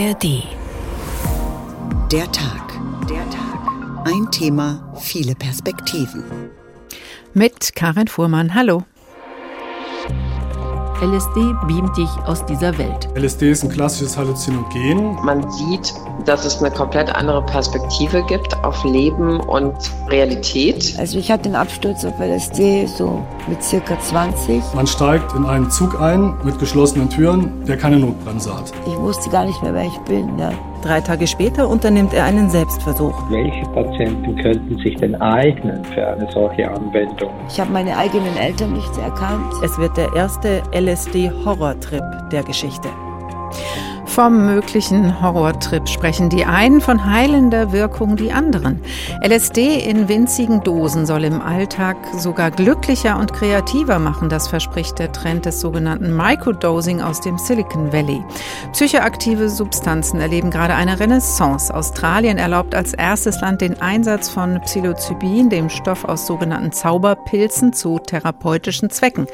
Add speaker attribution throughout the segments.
Speaker 1: ARD.
Speaker 2: Der Tag. Der Tag. Ein Thema, viele Perspektiven.
Speaker 1: Mit Karin Fuhrmann. Hallo.
Speaker 3: LSD beamt dich aus dieser Welt.
Speaker 4: LSD ist ein klassisches Halluzinogen.
Speaker 5: Man sieht, dass es eine komplett andere Perspektive gibt auf Leben und Realität.
Speaker 6: Also ich hatte den Absturz auf LSD so mit circa 20.
Speaker 4: Man steigt in einen Zug ein mit geschlossenen Türen, der keine Notbremse hat.
Speaker 6: Ich wusste gar nicht mehr, wer ich bin. Ja.
Speaker 7: Drei Tage später unternimmt er einen Selbstversuch.
Speaker 8: Welche Patienten könnten sich denn eignen für eine solche Anwendung?
Speaker 6: Ich habe meine eigenen Eltern nicht erkannt.
Speaker 7: Es wird der erste LSD-Horrortrip der Geschichte.
Speaker 1: Vom möglichen Horrortrip sprechen die einen, von heilender Wirkung die anderen. LSD in winzigen Dosen soll im Alltag sogar glücklicher und kreativer machen, das verspricht der Trend des sogenannten Microdosing aus dem Silicon Valley. Psychoaktive Substanzen erleben gerade eine Renaissance. Australien erlaubt als erstes Land den Einsatz von Psilocybin, dem Stoff aus sogenannten Zauberpilzen, zu therapeutischen Zwecken.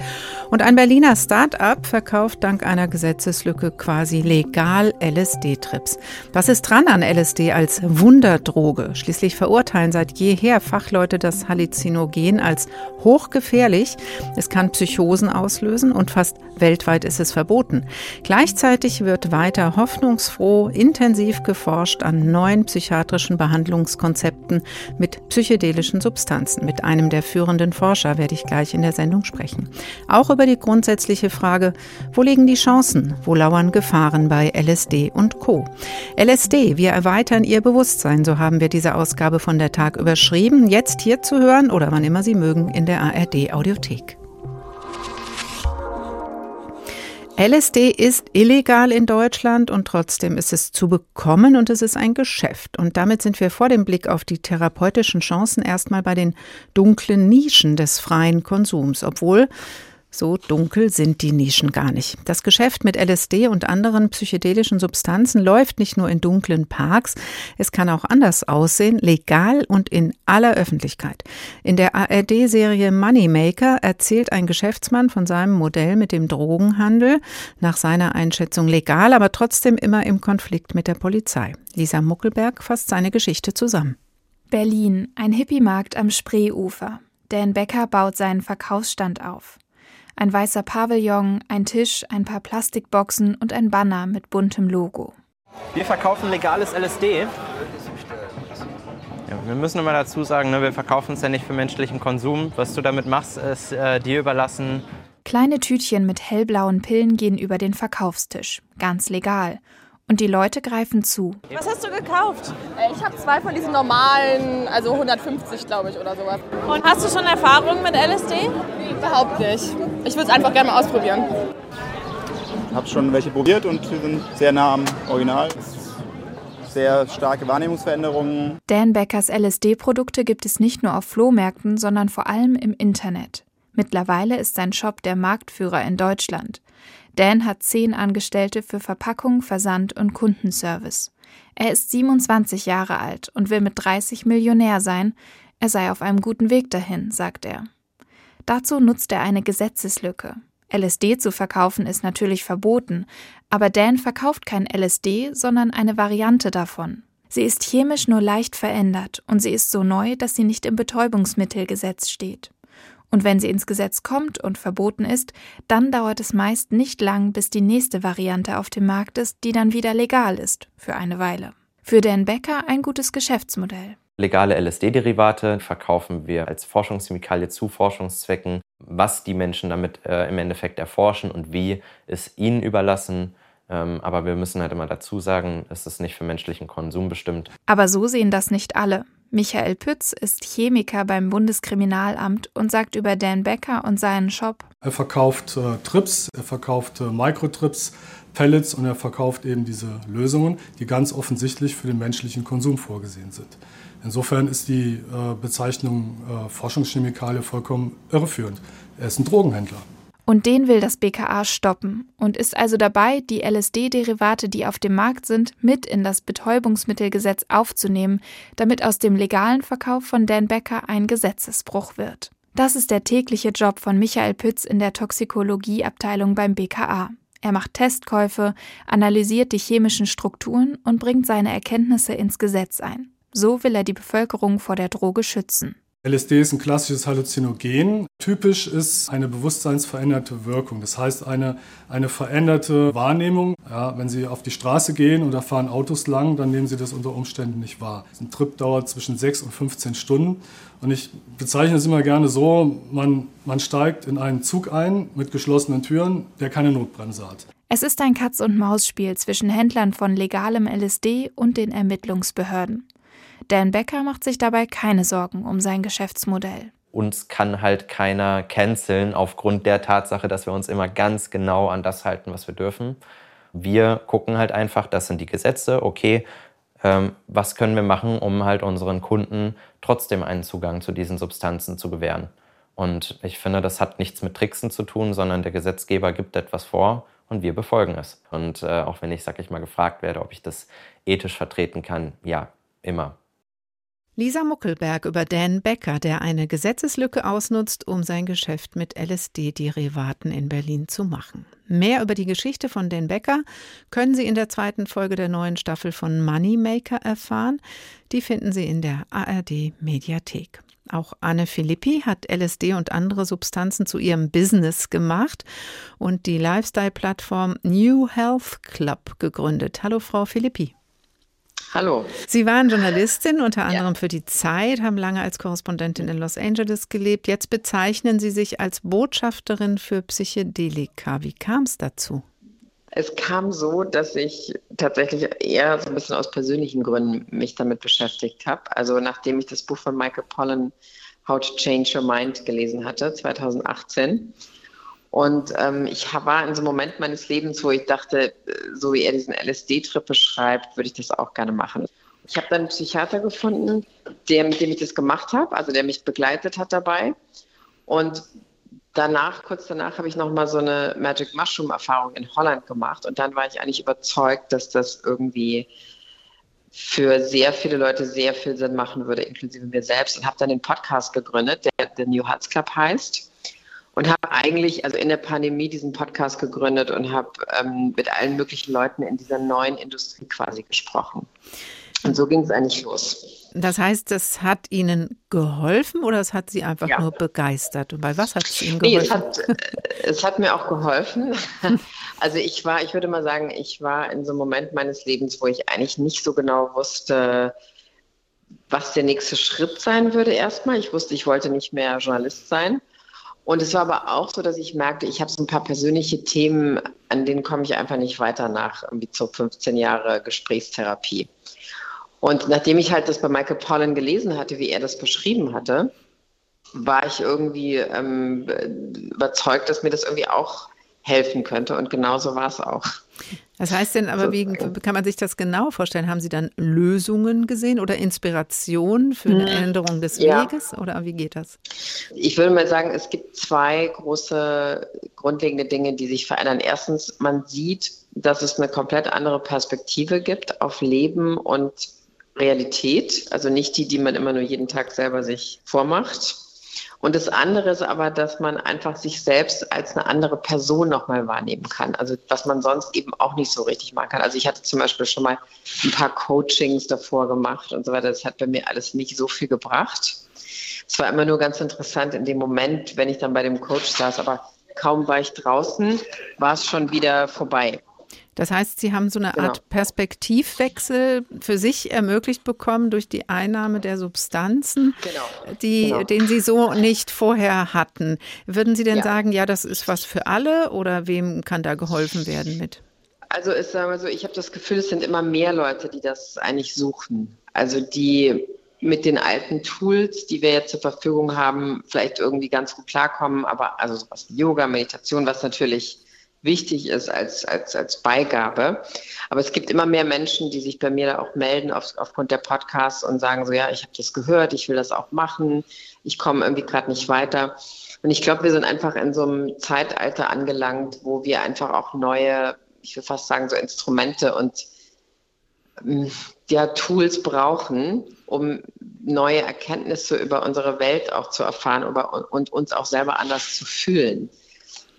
Speaker 1: Und ein Berliner Start-up verkauft dank einer Gesetzeslücke quasi legal legal LSD-Trips. Was ist dran an LSD als Wunderdroge? Schließlich verurteilen seit jeher Fachleute das Halluzinogen als hochgefährlich. Es kann Psychosen auslösen und fast weltweit ist es verboten. Gleichzeitig wird weiter hoffnungsfroh intensiv geforscht an neuen psychiatrischen Behandlungskonzepten mit psychedelischen Substanzen. Mit einem der führenden Forscher werde ich gleich in der Sendung sprechen. Auch über die grundsätzliche Frage, wo liegen die Chancen, wo lauern Gefahren bei LSD und Co. LSD, wir erweitern Ihr Bewusstsein, so haben wir diese Ausgabe von der Tag überschrieben. Jetzt hier zu hören oder wann immer Sie mögen in der ARD Audiothek. LSD ist illegal in Deutschland und trotzdem ist es zu bekommen und es ist ein Geschäft. Und damit sind wir vor dem Blick auf die therapeutischen Chancen erstmal bei den dunklen Nischen des freien Konsums, obwohl so dunkel sind die Nischen gar nicht. Das Geschäft mit LSD und anderen psychedelischen Substanzen läuft nicht nur in dunklen Parks, es kann auch anders aussehen, legal und in aller Öffentlichkeit. In der ARD-Serie Moneymaker erzählt ein Geschäftsmann von seinem Modell mit dem Drogenhandel, nach seiner Einschätzung legal, aber trotzdem immer im Konflikt mit der Polizei. Lisa Muckelberg fasst seine Geschichte zusammen.
Speaker 9: Berlin, ein Hippie-Markt am Spreeufer. Dan Becker baut seinen Verkaufsstand auf. Ein weißer Pavillon, ein Tisch, ein paar Plastikboxen und ein Banner mit buntem Logo.
Speaker 10: Wir verkaufen legales LSD. Ja, wir müssen immer dazu sagen, ne, wir verkaufen es ja nicht für menschlichen Konsum. Was du damit machst, ist äh, dir überlassen.
Speaker 9: Kleine Tütchen mit hellblauen Pillen gehen über den Verkaufstisch. Ganz legal. Und die Leute greifen zu.
Speaker 11: Was hast du gekauft? Äh, ich habe zwei von diesen normalen, also 150 glaube ich oder sowas.
Speaker 12: Und hast du schon Erfahrungen mit LSD?
Speaker 11: Überhaupt nicht. Ich würde es einfach gerne mal ausprobieren.
Speaker 13: Ich habe schon welche probiert und wir sind sehr nah am Original. Sehr starke Wahrnehmungsveränderungen.
Speaker 9: Dan Beckers LSD-Produkte gibt es nicht nur auf Flohmärkten, sondern vor allem im Internet. Mittlerweile ist sein Shop der Marktführer in Deutschland. Dan hat zehn Angestellte für Verpackung, Versand und Kundenservice. Er ist 27 Jahre alt und will mit 30 Millionär sein. Er sei auf einem guten Weg dahin, sagt er. Dazu nutzt er eine Gesetzeslücke. LSD zu verkaufen ist natürlich verboten, aber Dan verkauft kein LSD, sondern eine Variante davon. Sie ist chemisch nur leicht verändert und sie ist so neu, dass sie nicht im Betäubungsmittelgesetz steht. Und wenn sie ins Gesetz kommt und verboten ist, dann dauert es meist nicht lang, bis die nächste Variante auf dem Markt ist, die dann wieder legal ist, für eine Weile. Für Dan Becker ein gutes Geschäftsmodell.
Speaker 10: Legale LSD-Derivate verkaufen wir als Forschungschemikalie zu Forschungszwecken. Was die Menschen damit äh, im Endeffekt erforschen und wie, ist ihnen überlassen. Ähm, aber wir müssen halt immer dazu sagen, es ist nicht für menschlichen Konsum bestimmt.
Speaker 9: Aber so sehen das nicht alle. Michael Pütz ist Chemiker beim Bundeskriminalamt und sagt über Dan Becker und seinen Shop.
Speaker 4: Er verkauft äh, Trips, er verkauft äh, Microtrips, Pellets und er verkauft eben diese Lösungen, die ganz offensichtlich für den menschlichen Konsum vorgesehen sind. Insofern ist die äh, Bezeichnung äh, Forschungschemikalie vollkommen irreführend. Er ist ein Drogenhändler.
Speaker 9: Und den will das BKA stoppen und ist also dabei, die LSD-Derivate, die auf dem Markt sind, mit in das Betäubungsmittelgesetz aufzunehmen, damit aus dem legalen Verkauf von Dan Becker ein Gesetzesbruch wird. Das ist der tägliche Job von Michael Pütz in der Toxikologieabteilung beim BKA. Er macht Testkäufe, analysiert die chemischen Strukturen und bringt seine Erkenntnisse ins Gesetz ein. So will er die Bevölkerung vor der Droge schützen.
Speaker 4: LSD ist ein klassisches Halluzinogen. Typisch ist eine bewusstseinsveränderte Wirkung. Das heißt, eine, eine veränderte Wahrnehmung. Ja, wenn Sie auf die Straße gehen da fahren Autos lang, dann nehmen Sie das unter Umständen nicht wahr. Ein Trip dauert zwischen 6 und 15 Stunden. Und ich bezeichne es immer gerne so, man, man steigt in einen Zug ein mit geschlossenen Türen, der keine Notbremse hat.
Speaker 9: Es ist ein Katz-und-Maus-Spiel zwischen Händlern von legalem LSD und den Ermittlungsbehörden. Dan Becker macht sich dabei keine Sorgen um sein Geschäftsmodell.
Speaker 10: Uns kann halt keiner canceln aufgrund der Tatsache, dass wir uns immer ganz genau an das halten, was wir dürfen. Wir gucken halt einfach, das sind die Gesetze, okay, ähm, was können wir machen, um halt unseren Kunden trotzdem einen Zugang zu diesen Substanzen zu gewähren. Und ich finde, das hat nichts mit Tricksen zu tun, sondern der Gesetzgeber gibt etwas vor und wir befolgen es. Und äh, auch wenn ich, sag ich mal, gefragt werde, ob ich das ethisch vertreten kann, ja, immer.
Speaker 1: Lisa Muckelberg über Dan Becker, der eine Gesetzeslücke ausnutzt, um sein Geschäft mit LSD-Derivaten in Berlin zu machen. Mehr über die Geschichte von Dan Becker können Sie in der zweiten Folge der neuen Staffel von Moneymaker erfahren. Die finden Sie in der ARD Mediathek. Auch Anne Philippi hat LSD und andere Substanzen zu ihrem Business gemacht und die Lifestyle-Plattform New Health Club gegründet. Hallo, Frau Philippi.
Speaker 5: Hallo.
Speaker 1: Sie waren Journalistin, unter anderem ja. für die Zeit, haben lange als Korrespondentin in Los Angeles gelebt. Jetzt bezeichnen Sie sich als Botschafterin für Psychedelika. Wie kam es dazu?
Speaker 5: Es kam so, dass ich tatsächlich eher so ein bisschen aus persönlichen Gründen mich damit beschäftigt habe. Also nachdem ich das Buch von Michael Pollan How to Change Your Mind gelesen hatte, 2018, und ähm, ich war in so einem Moment meines Lebens, wo ich dachte, so wie er diesen LSD-Trip beschreibt, würde ich das auch gerne machen. Ich habe dann einen Psychiater gefunden, der, mit dem ich das gemacht habe, also der mich begleitet hat dabei. Und danach, kurz danach, habe ich nochmal so eine Magic Mushroom-Erfahrung in Holland gemacht. Und dann war ich eigentlich überzeugt, dass das irgendwie für sehr viele Leute sehr viel Sinn machen würde, inklusive mir selbst. Und habe dann den Podcast gegründet, der The New Hearts Club heißt und habe eigentlich also in der Pandemie diesen Podcast gegründet und habe ähm, mit allen möglichen Leuten in dieser neuen Industrie quasi gesprochen. Und so ging es eigentlich los.
Speaker 1: Das heißt, das hat Ihnen geholfen oder es hat Sie einfach ja. nur begeistert? Und bei was hat es Ihnen geholfen? Nee,
Speaker 5: es hat, äh, es hat mir auch geholfen. Also ich war, ich würde mal sagen, ich war in so einem Moment meines Lebens, wo ich eigentlich nicht so genau wusste, was der nächste Schritt sein würde erstmal. Ich wusste, ich wollte nicht mehr Journalist sein. Und es war aber auch so, dass ich merkte, ich habe so ein paar persönliche Themen, an denen komme ich einfach nicht weiter nach irgendwie so 15 Jahre Gesprächstherapie. Und nachdem ich halt das bei Michael Pollan gelesen hatte, wie er das beschrieben hatte, war ich irgendwie ähm, überzeugt, dass mir das irgendwie auch helfen könnte. Und genauso war es auch.
Speaker 1: Das heißt denn aber, wie kann man sich das genau vorstellen? Haben Sie dann Lösungen gesehen oder Inspiration für eine hm, Änderung des ja. Weges oder wie geht das?
Speaker 5: Ich würde mal sagen, es gibt zwei große grundlegende Dinge, die sich verändern. Erstens, man sieht, dass es eine komplett andere Perspektive gibt auf Leben und Realität, also nicht die, die man immer nur jeden Tag selber sich vormacht. Und das andere ist aber, dass man einfach sich selbst als eine andere Person nochmal wahrnehmen kann. Also was man sonst eben auch nicht so richtig machen kann. Also ich hatte zum Beispiel schon mal ein paar Coachings davor gemacht und so weiter. Das hat bei mir alles nicht so viel gebracht. Es war immer nur ganz interessant in dem Moment, wenn ich dann bei dem Coach saß, aber kaum war ich draußen, war es schon wieder vorbei.
Speaker 1: Das heißt, Sie haben so eine genau. Art Perspektivwechsel für sich ermöglicht bekommen durch die Einnahme der Substanzen, genau. Die, genau. den Sie so nicht vorher hatten. Würden Sie denn ja. sagen, ja, das ist was für alle oder wem kann da geholfen werden mit?
Speaker 5: Also ist sagen so, ich habe das Gefühl, es sind immer mehr Leute, die das eigentlich suchen. Also die mit den alten Tools, die wir jetzt zur Verfügung haben, vielleicht irgendwie ganz gut klarkommen, aber also sowas wie Yoga, Meditation, was natürlich wichtig ist als, als, als Beigabe. Aber es gibt immer mehr Menschen, die sich bei mir da auch melden auf, aufgrund der Podcasts und sagen so, ja, ich habe das gehört, ich will das auch machen, ich komme irgendwie gerade nicht weiter. Und ich glaube, wir sind einfach in so einem Zeitalter angelangt, wo wir einfach auch neue, ich will fast sagen, so Instrumente und ähm, ja, Tools brauchen, um neue Erkenntnisse über unsere Welt auch zu erfahren und uns auch selber anders zu fühlen.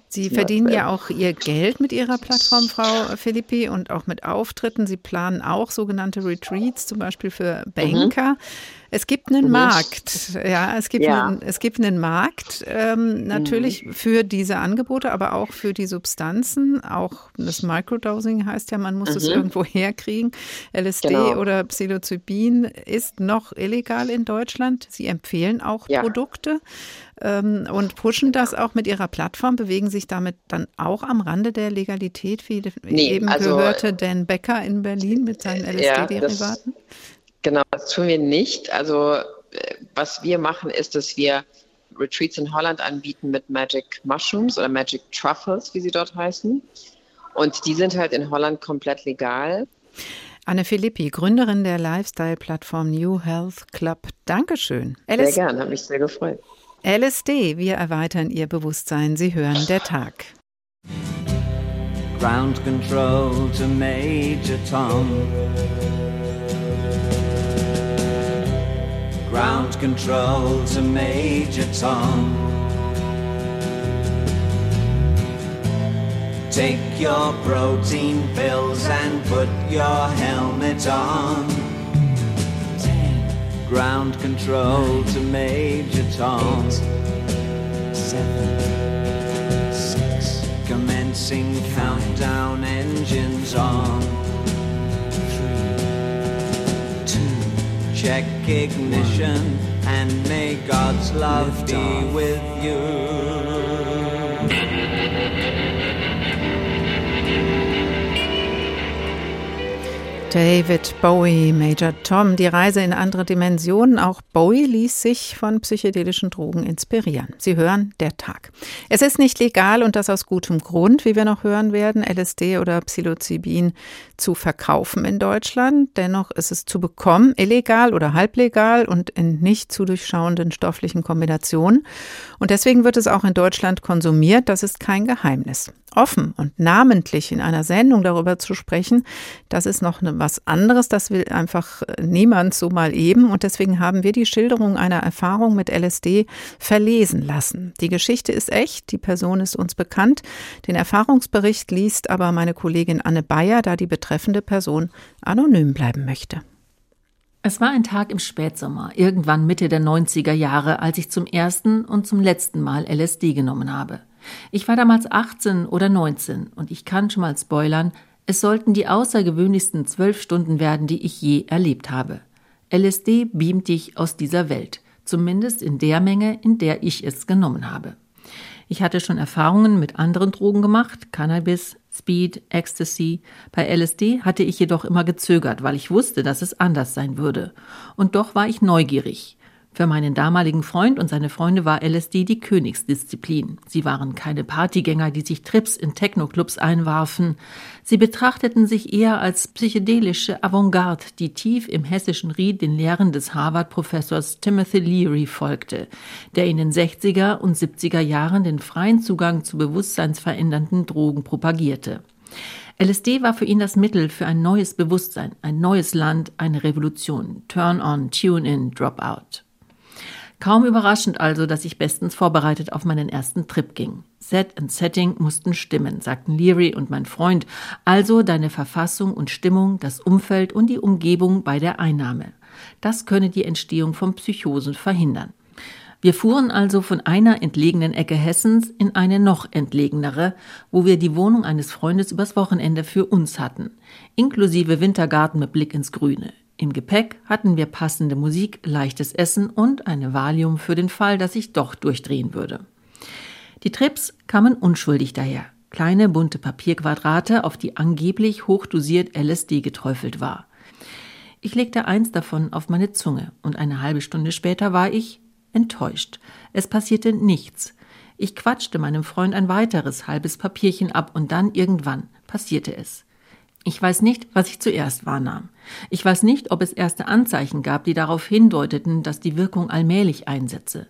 Speaker 1: Sie verdienen ja auch Ihr Geld mit Ihrer Plattform, Frau Philippi, und auch mit Auftritten. Sie planen auch sogenannte Retreats, zum Beispiel für Banker. Mhm. Es gibt einen mhm. Markt, ja, es gibt, ja. Einen, es gibt einen Markt ähm, natürlich mhm. für diese Angebote, aber auch für die Substanzen. Auch das Microdosing heißt ja, man muss mhm. es irgendwo herkriegen. LSD genau. oder Psilocybin ist noch illegal in Deutschland. Sie empfehlen auch ja. Produkte ähm, und pushen das auch mit ihrer Plattform, bewegen sich damit dann auch am Rande der Legalität, wie nee, eben also, gehörte Dan Becker in Berlin mit seinen LSD-Derivaten? Ja,
Speaker 5: Genau, das tun wir nicht. Also äh, was wir machen, ist, dass wir Retreats in Holland anbieten mit Magic Mushrooms oder Magic Truffles, wie sie dort heißen. Und die sind halt in Holland komplett legal.
Speaker 1: Anne Filippi, Gründerin der Lifestyle-Plattform New Health Club. Dankeschön.
Speaker 5: LS sehr gern, habe mich sehr gefreut.
Speaker 1: LSD, wir erweitern Ihr Bewusstsein. Sie hören der Tag. Ground Control to Major Tom. ground control to Major Tom. Take your protein pills and put your helmet on. Ground control to Major Tom. Seven. Six. Commencing countdown engines on. Three, two, check ignition and may God's love be with you. David Bowie, Major Tom, die Reise in andere Dimensionen. Auch Bowie ließ sich von psychedelischen Drogen inspirieren. Sie hören der Tag. Es ist nicht legal und das aus gutem Grund, wie wir noch hören werden, LSD oder Psilocybin zu verkaufen in Deutschland. Dennoch ist es zu bekommen, illegal oder halblegal und in nicht zu durchschauenden stofflichen Kombinationen. Und deswegen wird es auch in Deutschland konsumiert. Das ist kein Geheimnis offen und namentlich in einer Sendung darüber zu sprechen, das ist noch ne, was anderes. Das will einfach äh, niemand so mal eben. Und deswegen haben wir die Schilderung einer Erfahrung mit LSD verlesen lassen. Die Geschichte ist echt, die Person ist uns bekannt. Den Erfahrungsbericht liest aber meine Kollegin Anne Bayer, da die betreffende Person anonym bleiben möchte.
Speaker 3: Es war ein Tag im Spätsommer, irgendwann Mitte der 90er Jahre, als ich zum ersten und zum letzten Mal LSD genommen habe. Ich war damals 18 oder 19 und ich kann schon mal spoilern, es sollten die außergewöhnlichsten zwölf Stunden werden, die ich je erlebt habe. LSD beamt dich aus dieser Welt, zumindest in der Menge, in der ich es genommen habe. Ich hatte schon Erfahrungen mit anderen Drogen gemacht, Cannabis, Speed, Ecstasy. Bei LSD hatte ich jedoch immer gezögert, weil ich wusste, dass es anders sein würde. Und doch war ich neugierig. Für meinen damaligen Freund und seine Freunde war LSD die Königsdisziplin. Sie waren keine Partygänger, die sich Trips in Technoclubs einwarfen. Sie betrachteten sich eher als psychedelische Avantgarde, die tief im hessischen Ried den Lehren des Harvard-Professors Timothy Leary folgte, der in den 60er und 70er Jahren den freien Zugang zu bewusstseinsverändernden Drogen propagierte. LSD war für ihn das Mittel für ein neues Bewusstsein, ein neues Land, eine Revolution. Turn on, tune in, drop out. Kaum überraschend also, dass ich bestens vorbereitet auf meinen ersten Trip ging. Set und Setting mussten stimmen, sagten Leary und mein Freund. Also deine Verfassung und Stimmung, das Umfeld und die Umgebung bei der Einnahme. Das könne die Entstehung von Psychosen verhindern. Wir fuhren also von einer entlegenen Ecke Hessens in eine noch entlegenere, wo wir die Wohnung eines Freundes übers Wochenende für uns hatten, inklusive Wintergarten mit Blick ins Grüne. Im Gepäck hatten wir passende Musik, leichtes Essen und eine Valium für den Fall, dass ich doch durchdrehen würde. Die Trips kamen unschuldig daher. Kleine bunte Papierquadrate, auf die angeblich hochdosiert LSD geträufelt war. Ich legte eins davon auf meine Zunge und eine halbe Stunde später war ich enttäuscht. Es passierte nichts. Ich quatschte meinem Freund ein weiteres halbes Papierchen ab und dann irgendwann passierte es. Ich weiß nicht, was ich zuerst wahrnahm. Ich weiß nicht, ob es erste Anzeichen gab, die darauf hindeuteten, dass die Wirkung allmählich einsetze.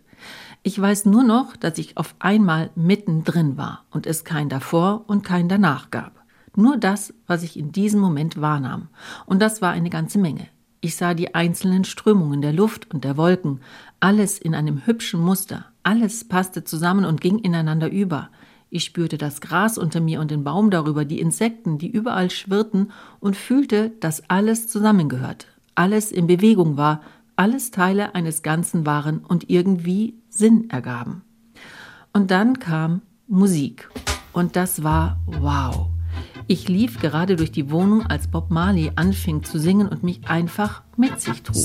Speaker 3: Ich weiß nur noch, dass ich auf einmal mittendrin war und es kein davor und kein danach gab. Nur das, was ich in diesem Moment wahrnahm. Und das war eine ganze Menge. Ich sah die einzelnen Strömungen der Luft und der Wolken, alles in einem hübschen Muster, alles passte zusammen und ging ineinander über. Ich spürte das Gras unter mir und den Baum darüber, die Insekten, die überall schwirrten, und fühlte, dass alles zusammengehört, alles in Bewegung war, alles Teile eines Ganzen waren und irgendwie Sinn ergaben. Und dann kam Musik. Und das war wow. Ich lief gerade durch die Wohnung, als Bob Marley anfing zu singen und mich einfach mit sich trug.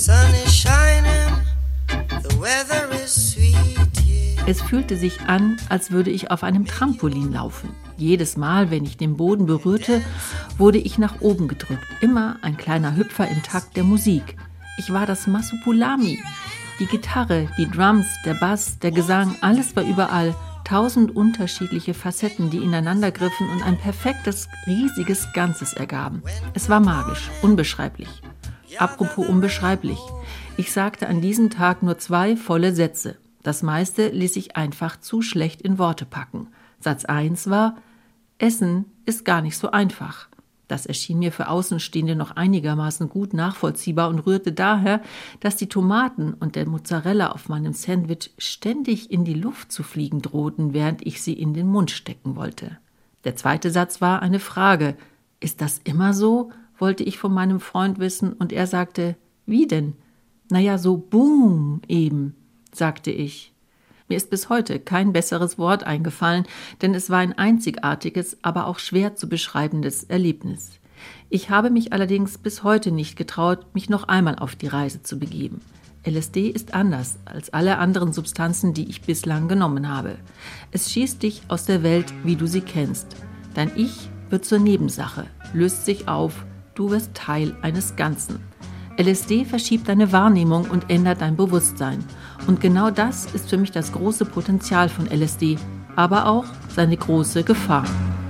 Speaker 3: Es fühlte sich an, als würde ich auf einem Trampolin laufen. Jedes Mal, wenn ich den Boden berührte, wurde ich nach oben gedrückt. Immer ein kleiner Hüpfer im Takt der Musik. Ich war das Masupulami. Die Gitarre, die Drums, der Bass, der Gesang, alles war überall tausend unterschiedliche Facetten, die ineinander griffen und ein perfektes, riesiges Ganzes ergaben. Es war magisch, unbeschreiblich. Apropos unbeschreiblich. Ich sagte an diesem Tag nur zwei volle Sätze. Das meiste ließ ich einfach zu schlecht in Worte packen. Satz 1 war, Essen ist gar nicht so einfach. Das erschien mir für Außenstehende noch einigermaßen gut nachvollziehbar und rührte daher, dass die Tomaten und der Mozzarella auf meinem Sandwich ständig in die Luft zu fliegen drohten, während ich sie in den Mund stecken wollte. Der zweite Satz war eine Frage. Ist das immer so? wollte ich von meinem Freund wissen, und er sagte, wie denn? Naja, so boom eben, sagte ich. Mir ist bis heute kein besseres Wort eingefallen, denn es war ein einzigartiges, aber auch schwer zu beschreibendes Erlebnis. Ich habe mich allerdings bis heute nicht getraut, mich noch einmal auf die Reise zu begeben. LSD ist anders als alle anderen Substanzen, die ich bislang genommen habe. Es schießt dich aus der Welt, wie du sie kennst. Dein Ich wird zur Nebensache, löst sich auf, du wirst Teil eines Ganzen. LSD verschiebt deine Wahrnehmung und ändert dein Bewusstsein. Und genau das ist für mich das große Potenzial von LSD, aber auch seine große Gefahr.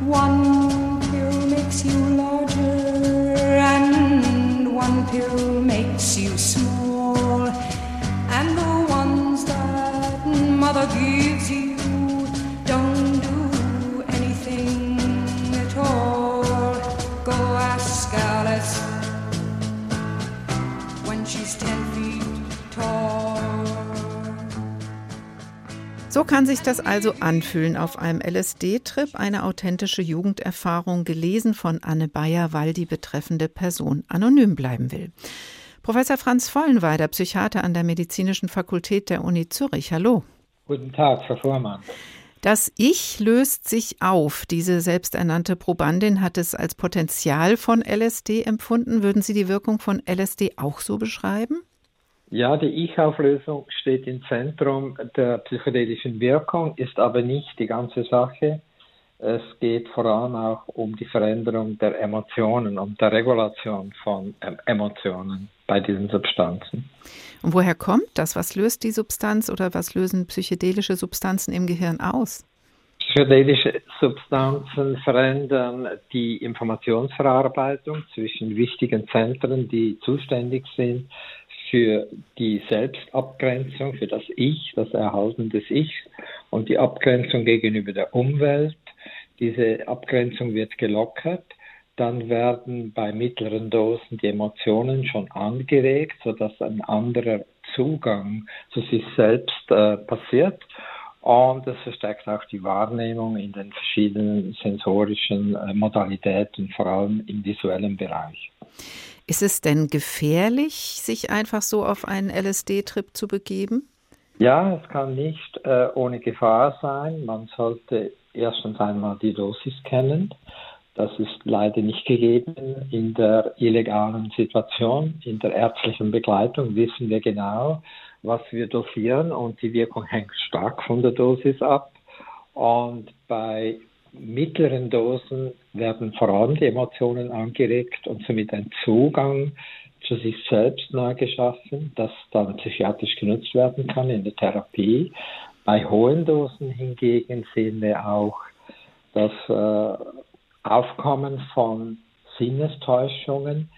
Speaker 3: One pill makes you larger and one pill makes you small. And the ones that mother
Speaker 1: So kann sich das also anfühlen auf einem LSD-Trip, eine authentische Jugenderfahrung, gelesen von Anne Bayer, weil die betreffende Person anonym bleiben will. Professor Franz Vollenweider, Psychiater an der Medizinischen Fakultät der Uni Zürich. Hallo.
Speaker 8: Guten Tag, Frau Vormann.
Speaker 1: Das Ich löst sich auf. Diese selbsternannte Probandin hat es als Potenzial von LSD empfunden. Würden Sie die Wirkung von LSD auch so beschreiben?
Speaker 8: Ja, die Ich-Auflösung steht im Zentrum der psychedelischen Wirkung, ist aber nicht die ganze Sache. Es geht vor allem auch um die Veränderung der Emotionen, um der Regulation von ähm, Emotionen bei diesen Substanzen.
Speaker 1: Und woher kommt das? Was löst die Substanz oder was lösen psychedelische Substanzen im Gehirn aus?
Speaker 8: Psychedelische Substanzen verändern die Informationsverarbeitung zwischen wichtigen Zentren, die zuständig sind für die Selbstabgrenzung, für das Ich, das Erhalten des Ichs und die Abgrenzung gegenüber der Umwelt. Diese Abgrenzung wird gelockert. Dann werden bei mittleren Dosen die Emotionen schon angeregt, sodass ein anderer Zugang zu sich selbst äh, passiert. Und es verstärkt auch die Wahrnehmung in den verschiedenen sensorischen äh, Modalitäten, vor allem im visuellen Bereich.
Speaker 1: Ist es denn gefährlich, sich einfach so auf einen LSD-Trip zu begeben?
Speaker 8: Ja, es kann nicht äh, ohne Gefahr sein. Man sollte erstens einmal die Dosis kennen. Das ist leider nicht gegeben in der illegalen Situation. In der ärztlichen Begleitung wissen wir genau, was wir dosieren und die Wirkung hängt stark von der Dosis ab. Und bei mittleren Dosen werden vor allem die Emotionen angeregt und somit ein Zugang zu sich selbst neu geschaffen, das dann psychiatrisch genutzt werden kann in der Therapie. Bei hohen Dosen hingegen sehen wir auch das äh, Aufkommen von Sinnestäuschungen,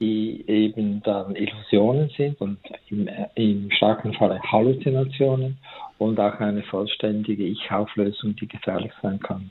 Speaker 8: die eben dann Illusionen sind und im, im starken Falle Halluzinationen und auch eine vollständige Ich-Auflösung, die gefährlich sein kann.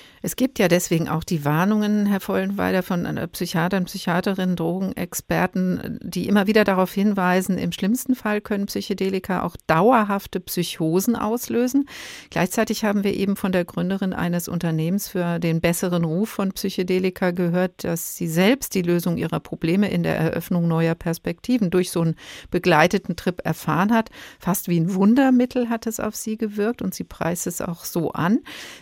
Speaker 1: Es gibt ja deswegen auch die Warnungen, Herr Vollenweider, von Psychiatern, Psychiaterinnen, Drogenexperten, die immer wieder darauf hinweisen, im schlimmsten Fall können Psychedelika auch dauerhafte Psychosen auslösen. Gleichzeitig haben wir eben von der Gründerin eines Unternehmens für den besseren Ruf von Psychedelika gehört, dass sie selbst die Lösung ihrer Probleme in der Eröffnung neuer Perspektiven durch so einen begleiteten Trip erfahren hat. Fast wie ein Wundermittel hat es auf sie gewirkt und sie preist es auch so an.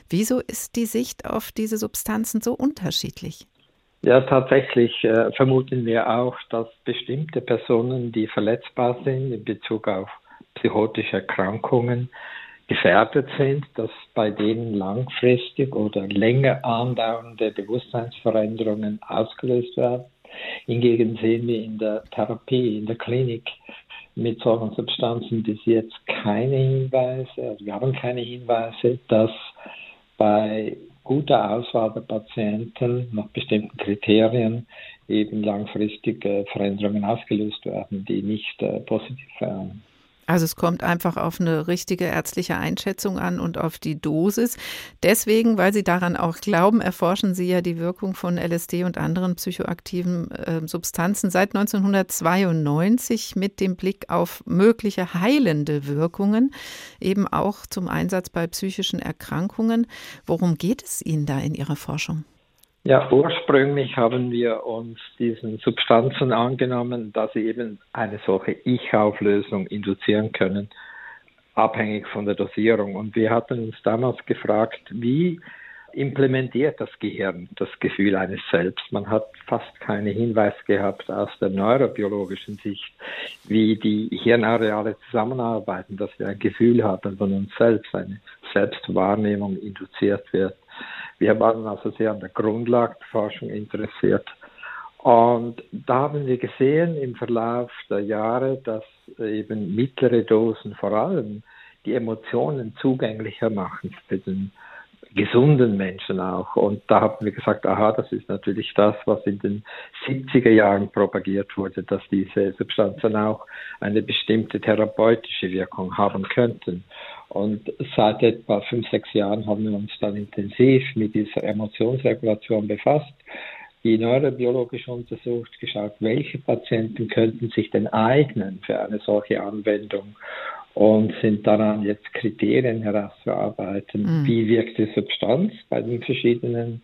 Speaker 1: Wieso ist die Sicht auf diese Substanzen so unterschiedlich?
Speaker 8: Ja, tatsächlich äh, vermuten wir auch, dass bestimmte Personen, die verletzbar sind in Bezug auf psychotische Erkrankungen, gefährdet sind, dass bei denen langfristig oder länger andauernde Bewusstseinsveränderungen ausgelöst werden. Hingegen sehen wir in der Therapie, in der Klinik mit solchen Substanzen bis jetzt keine Hinweise, also wir haben keine Hinweise, dass bei guter Auswahl der Patienten nach bestimmten Kriterien eben langfristige Veränderungen ausgelöst werden, die nicht äh, positiv wären.
Speaker 1: Also es kommt einfach auf eine richtige ärztliche Einschätzung an und auf die Dosis. Deswegen, weil Sie daran auch glauben, erforschen Sie ja die Wirkung von LSD und anderen psychoaktiven äh, Substanzen seit 1992 mit dem Blick auf mögliche heilende Wirkungen, eben auch zum Einsatz bei psychischen Erkrankungen. Worum geht es Ihnen da in Ihrer Forschung?
Speaker 8: Ja, ursprünglich haben wir uns diesen Substanzen angenommen, dass sie eben eine solche Ich-Auflösung induzieren können, abhängig von der Dosierung. Und wir hatten uns damals gefragt, wie implementiert das Gehirn das Gefühl eines Selbst. Man hat fast keinen Hinweis gehabt aus der neurobiologischen Sicht, wie die Hirnareale zusammenarbeiten, dass wir ein Gefühl haben von uns selbst, eine Selbstwahrnehmung induziert wird. Wir waren also sehr an der Grundlagenforschung interessiert. Und da haben wir gesehen im Verlauf der Jahre, dass eben mittlere Dosen vor allem die Emotionen zugänglicher machen für den gesunden Menschen auch. Und da haben wir gesagt, aha, das ist natürlich das, was in den 70er Jahren propagiert wurde, dass diese Substanzen auch eine bestimmte therapeutische Wirkung haben könnten. Und seit etwa fünf, sechs Jahren haben wir uns dann intensiv mit dieser Emotionsregulation befasst, die neurobiologisch untersucht, geschaut, welche Patienten könnten sich denn eignen für eine solche Anwendung und sind daran jetzt Kriterien herauszuarbeiten, mhm. wie wirkt die Substanz bei den verschiedenen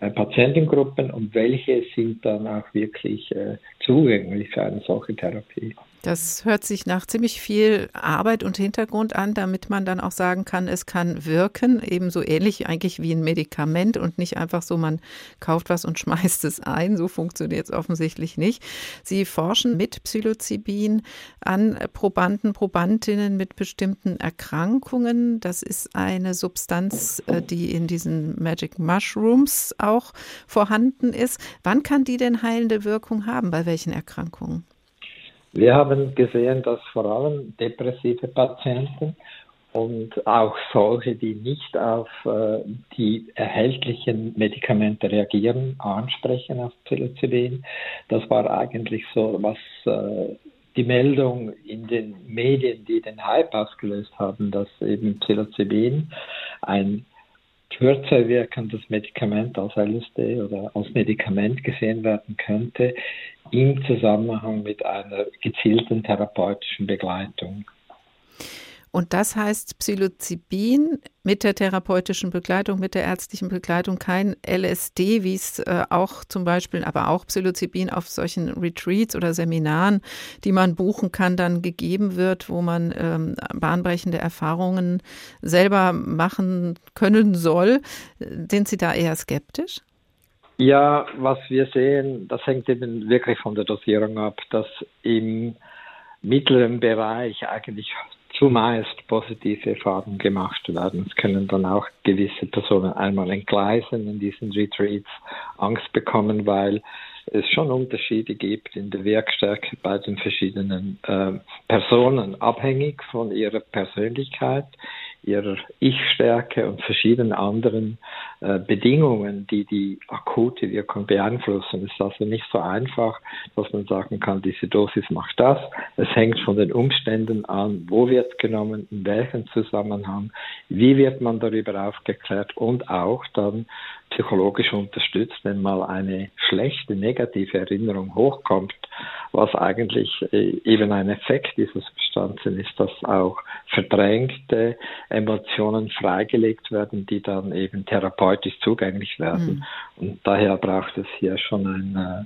Speaker 8: äh, Patientengruppen und welche sind dann auch wirklich äh, zugänglich für eine solche Therapie.
Speaker 1: Das hört sich nach ziemlich viel Arbeit und Hintergrund an, damit man dann auch sagen kann, es kann wirken, ebenso ähnlich eigentlich wie ein Medikament und nicht einfach so, man kauft was und schmeißt es ein. So funktioniert es offensichtlich nicht. Sie forschen mit Psilocybin an Probanden, Probandinnen mit bestimmten Erkrankungen. Das ist eine Substanz, äh, die in diesen Magic Mushrooms auch vorhanden ist. Wann kann die denn heilende Wirkung haben? Bei welchen Erkrankungen?
Speaker 8: Wir haben gesehen, dass vor allem depressive Patienten und auch solche, die nicht auf äh, die erhältlichen Medikamente reagieren, ansprechen auf Psilocybin. Das war eigentlich so, was äh, die Meldung in den Medien, die den Hype ausgelöst haben, dass eben Psilocybin ein kürzer wirkendes Medikament als LSD oder als Medikament gesehen werden könnte, im Zusammenhang mit einer gezielten therapeutischen Begleitung.
Speaker 1: Und das heißt Psilocybin mit der therapeutischen Begleitung, mit der ärztlichen Begleitung, kein LSD, wie es äh, auch zum Beispiel, aber auch Psilocybin auf solchen Retreats oder Seminaren, die man buchen kann, dann gegeben wird, wo man ähm, bahnbrechende Erfahrungen selber machen können soll. Sind Sie da eher skeptisch?
Speaker 8: Ja, was wir sehen, das hängt eben wirklich von der Dosierung ab, dass im mittleren Bereich eigentlich zumeist positive Erfahrungen gemacht werden. Es können dann auch gewisse Personen einmal entgleisen in diesen Retreats, Angst bekommen, weil es schon Unterschiede gibt in der Wirkstärke bei den verschiedenen äh, Personen, abhängig von ihrer Persönlichkeit. Ihrer Ich-Stärke und verschiedenen anderen äh, Bedingungen, die die akute Wirkung beeinflussen. Es ist also nicht so einfach, dass man sagen kann, diese Dosis macht das. Es hängt von den Umständen an, wo wird genommen, in welchem Zusammenhang, wie wird man darüber aufgeklärt und auch dann psychologisch unterstützt, wenn mal eine schlechte, negative Erinnerung hochkommt, was eigentlich äh, eben ein Effekt dieser Substanzen ist, dass auch verdrängte Emotionen freigelegt werden, die dann eben therapeutisch zugänglich werden. Mhm. Und daher braucht es hier schon ein äh,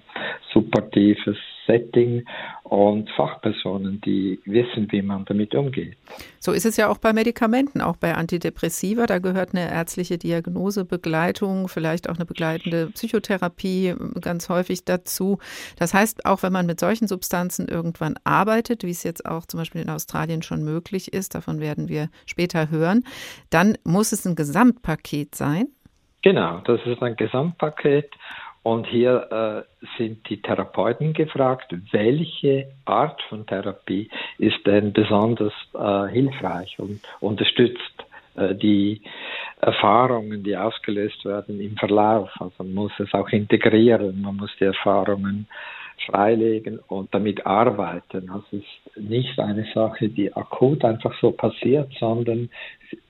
Speaker 8: supportives Setting und Fachpersonen, die wissen, wie man damit umgeht.
Speaker 1: So ist es ja auch bei Medikamenten, auch bei Antidepressiva. Da gehört eine ärztliche Diagnose, Begleitung, vielleicht auch eine begleitende Psychotherapie ganz häufig dazu. Das heißt, auch wenn man mit solchen Substanzen irgendwann arbeitet, wie es jetzt auch zum Beispiel in Australien schon möglich ist, davon werden wir später hören, dann muss es ein Gesamtpaket sein.
Speaker 8: Genau, das ist ein Gesamtpaket und hier äh, sind die Therapeuten gefragt, welche Art von Therapie ist denn besonders äh, hilfreich und unterstützt äh, die Erfahrungen, die ausgelöst werden im Verlauf. Also man muss es auch integrieren, man muss die Erfahrungen freilegen und damit arbeiten. Also es ist nicht eine Sache, die akut einfach so passiert, sondern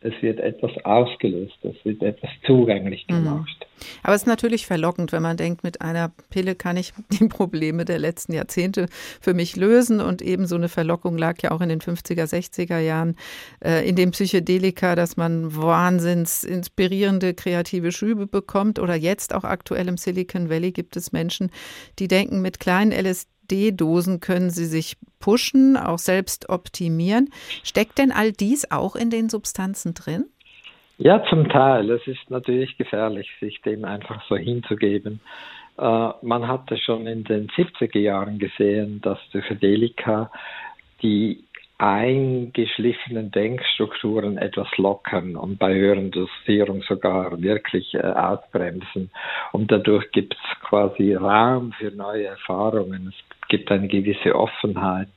Speaker 8: es wird etwas ausgelöst, es wird etwas zugänglich mhm. gemacht.
Speaker 1: Aber es ist natürlich verlockend, wenn man denkt, mit einer Pille kann ich die Probleme der letzten Jahrzehnte für mich lösen. Und eben so eine Verlockung lag ja auch in den 50er, 60er Jahren äh, in dem Psychedelika, dass man wahnsinns inspirierende kreative Schübe bekommt. Oder jetzt auch aktuell im Silicon Valley gibt es Menschen, die denken, mit kleinen LSD SD-Dosen können Sie sich pushen, auch selbst optimieren. Steckt denn all dies auch in den Substanzen drin?
Speaker 8: Ja, zum Teil. Es ist natürlich gefährlich, sich dem einfach so hinzugeben. Äh, man hatte schon in den 70er Jahren gesehen, dass Psychedelika die eingeschliffenen Denkstrukturen etwas lockern und bei höheren Dosierung sogar wirklich äh, ausbremsen. Und dadurch gibt es quasi Raum für neue Erfahrungen. Es gibt eine gewisse Offenheit.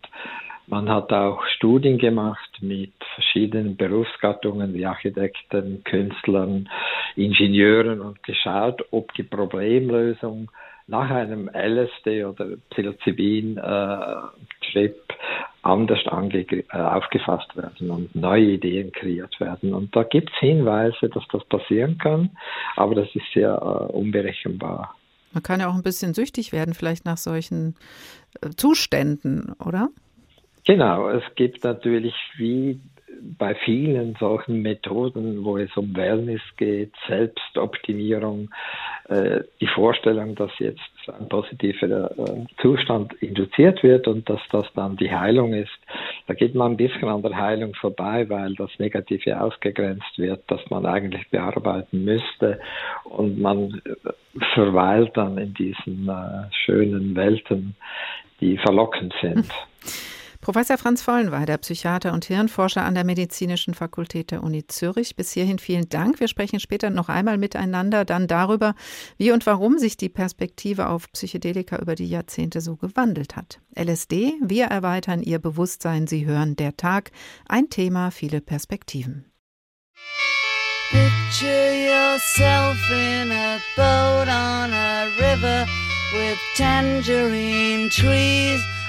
Speaker 8: Man hat auch Studien gemacht mit verschiedenen Berufsgattungen wie Architekten, Künstlern, Ingenieuren und geschaut, ob die Problemlösung nach einem LSD oder Psilocybin-Trip äh, anders äh, aufgefasst werden und neue Ideen kreiert werden. Und da gibt es Hinweise, dass das passieren kann, aber das ist sehr äh, unberechenbar.
Speaker 1: Man kann ja auch ein bisschen süchtig werden, vielleicht nach solchen äh, Zuständen, oder?
Speaker 8: Genau, es gibt natürlich wie bei vielen solchen Methoden, wo es um Wellness geht, Selbstoptimierung, äh, die Vorstellung, dass jetzt ein positiver äh, Zustand induziert wird und dass das dann die Heilung ist, da geht man ein bisschen an der Heilung vorbei, weil das Negative ausgegrenzt wird, das man eigentlich bearbeiten müsste und man äh, verweilt dann in diesen schönen Welten, die verlockend sind.
Speaker 1: Professor Franz Vollenweider, Psychiater und Hirnforscher an der Medizinischen Fakultät der Uni Zürich. Bis hierhin vielen Dank. Wir sprechen später noch einmal miteinander dann darüber, wie und warum sich die Perspektive auf Psychedelika über die Jahrzehnte so gewandelt hat. LSD, wir erweitern Ihr Bewusstsein. Sie hören der Tag. Ein Thema, viele Perspektiven. Picture yourself in a boat on a river with tangerine trees.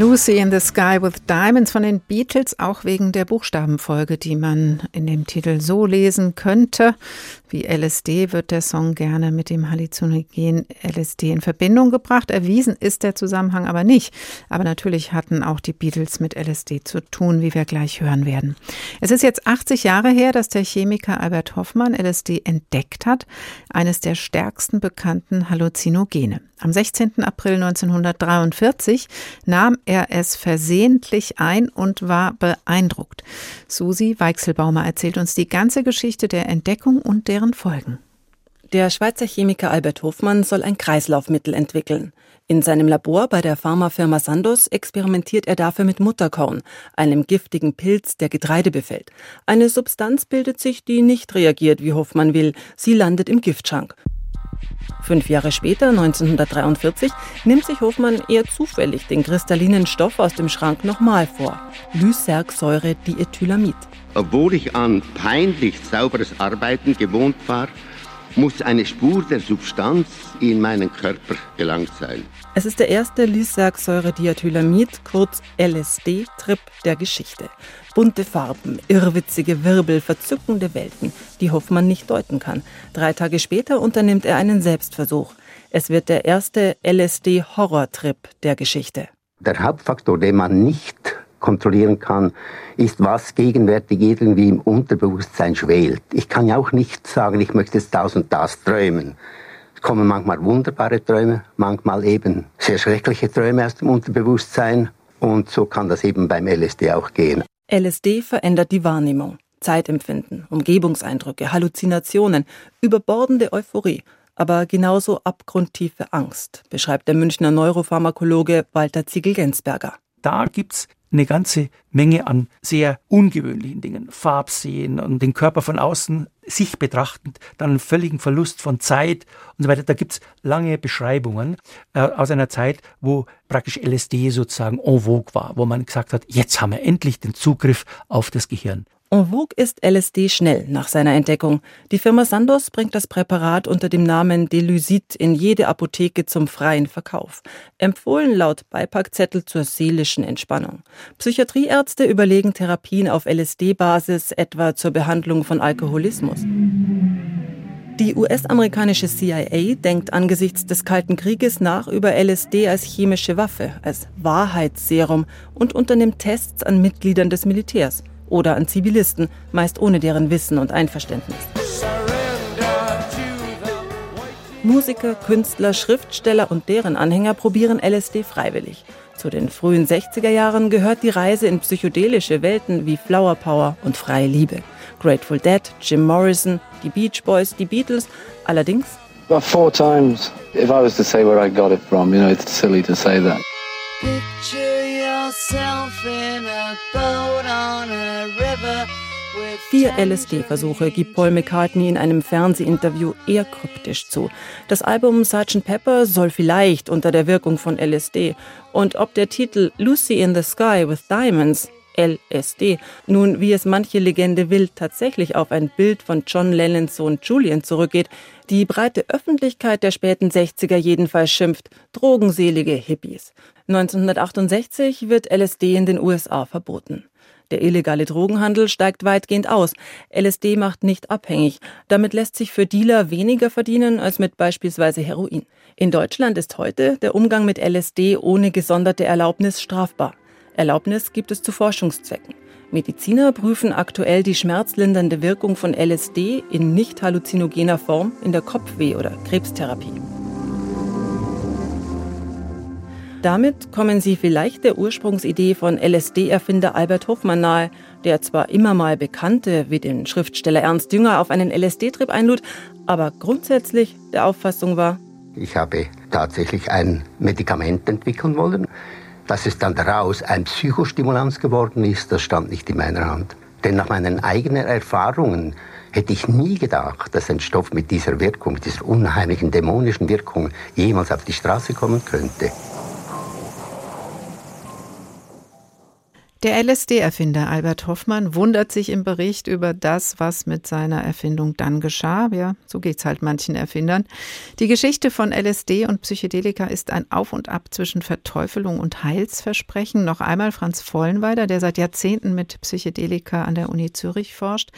Speaker 1: Lucy in the Sky with Diamonds von den Beatles, auch wegen der Buchstabenfolge, die man in dem Titel so lesen könnte. Wie LSD wird der Song gerne mit dem Halluzinogen LSD in Verbindung gebracht. Erwiesen ist der Zusammenhang aber nicht. Aber natürlich hatten auch die Beatles mit LSD zu tun, wie wir gleich hören werden. Es ist jetzt 80 Jahre her, dass der Chemiker Albert Hoffmann LSD entdeckt hat, eines der stärksten bekannten Halluzinogene. Am 16. April 1943 nahm er es versehentlich ein und war beeindruckt. Susi Weichselbaumer erzählt uns die ganze Geschichte der Entdeckung und deren Folgen.
Speaker 14: Der Schweizer Chemiker Albert Hofmann soll ein Kreislaufmittel entwickeln. In seinem Labor bei der Pharmafirma Sandoz experimentiert er dafür mit Mutterkorn, einem giftigen Pilz, der Getreide befällt. Eine Substanz bildet sich, die nicht reagiert, wie Hoffmann will. Sie landet im Giftschrank. Fünf Jahre später, 1943, nimmt sich Hofmann eher zufällig den kristallinen Stoff aus dem Schrank nochmal vor. Lysergsäure-Diethylamid.
Speaker 15: Obwohl ich an peinlich sauberes Arbeiten gewohnt war, muss eine Spur der Substanz in meinen Körper gelangt sein.
Speaker 14: Es ist der erste Lysergsäure-Diethylamid, kurz LSD-Trip der Geschichte. Bunte Farben, irrwitzige Wirbel, verzückende Welten, die Hoffmann nicht deuten kann. Drei Tage später unternimmt er einen Selbstversuch. Es wird der erste LSD-Horrortrip der Geschichte.
Speaker 15: Der Hauptfaktor, den man nicht kontrollieren kann, ist, was gegenwärtig irgendwie im Unterbewusstsein schwelt. Ich kann ja auch nicht sagen, ich möchte jetzt das und das träumen. Es kommen manchmal wunderbare Träume, manchmal eben sehr schreckliche Träume aus dem Unterbewusstsein. Und so kann das eben beim LSD auch gehen.
Speaker 14: LSD verändert die Wahrnehmung. Zeitempfinden, Umgebungseindrücke, Halluzinationen, überbordende Euphorie, aber genauso abgrundtiefe Angst, beschreibt der Münchner Neuropharmakologe Walter Ziegel-Gensberger.
Speaker 16: Da gibt's eine ganze Menge an sehr ungewöhnlichen Dingen. Farbsehen und den Körper von außen sich betrachtend, dann einen völligen Verlust von Zeit und so weiter. Da gibt's lange Beschreibungen äh, aus einer Zeit, wo praktisch LSD sozusagen en vogue war, wo man gesagt hat, jetzt haben wir endlich den Zugriff auf das Gehirn.
Speaker 14: En vogue ist LSD schnell nach seiner Entdeckung. Die Firma Sandoz bringt das Präparat unter dem Namen Delusit in jede Apotheke zum freien Verkauf. Empfohlen laut Beipackzettel zur seelischen Entspannung. Psychiatrieärzte überlegen Therapien auf LSD-Basis, etwa zur Behandlung von Alkoholismus. Die US-amerikanische CIA denkt angesichts des Kalten Krieges nach über LSD als chemische Waffe, als Wahrheitsserum und unternimmt Tests an Mitgliedern des Militärs oder an Zivilisten, meist ohne deren Wissen und Einverständnis. Musiker, Künstler, Schriftsteller und deren Anhänger probieren LSD freiwillig. Zu den frühen 60er Jahren gehört die Reise in psychedelische Welten wie Flower Power und freie Liebe. Grateful Dead, Jim Morrison, die Beach Boys, die Beatles, allerdings
Speaker 17: About four times. If I was to say where I got it from, you know, it's silly to say that.
Speaker 14: Vier LSD-Versuche gibt Paul McCartney in einem Fernsehinterview eher kryptisch zu. Das Album Sgt. Pepper soll vielleicht unter der Wirkung von LSD und ob der Titel Lucy in the Sky with Diamonds LSD nun, wie es manche Legende will, tatsächlich auf ein Bild von John Lennons Sohn Julian zurückgeht, die breite Öffentlichkeit der späten 60er jedenfalls schimpft, drogenselige Hippies. 1968 wird LSD in den USA verboten. Der illegale Drogenhandel steigt weitgehend aus. LSD macht nicht abhängig. Damit lässt sich für Dealer weniger verdienen als mit beispielsweise Heroin. In Deutschland ist heute der Umgang mit LSD ohne gesonderte Erlaubnis strafbar. Erlaubnis gibt es zu Forschungszwecken. Mediziner prüfen aktuell die schmerzlindernde Wirkung von LSD in nicht halluzinogener Form in der Kopfweh- oder Krebstherapie. Damit kommen sie vielleicht der Ursprungsidee von LSD-Erfinder Albert Hofmann nahe, der zwar immer mal Bekannte wie den Schriftsteller Ernst Jünger auf einen LSD-Trip einlud, aber grundsätzlich der Auffassung war,
Speaker 15: ich habe tatsächlich ein Medikament entwickeln wollen. Dass es dann daraus ein Psychostimulanz geworden ist, das stand nicht in meiner Hand. Denn nach meinen eigenen Erfahrungen hätte ich nie gedacht, dass ein Stoff mit dieser Wirkung, mit dieser unheimlichen dämonischen Wirkung jemals auf die Straße kommen könnte.
Speaker 1: Der LSD-Erfinder Albert Hoffmann wundert sich im Bericht über das, was mit seiner Erfindung dann geschah. Ja, so geht's halt manchen Erfindern. Die Geschichte von LSD und Psychedelika ist ein Auf und Ab zwischen Verteufelung und Heilsversprechen. Noch einmal Franz Vollenweider, der seit Jahrzehnten mit Psychedelika an der Uni Zürich forscht.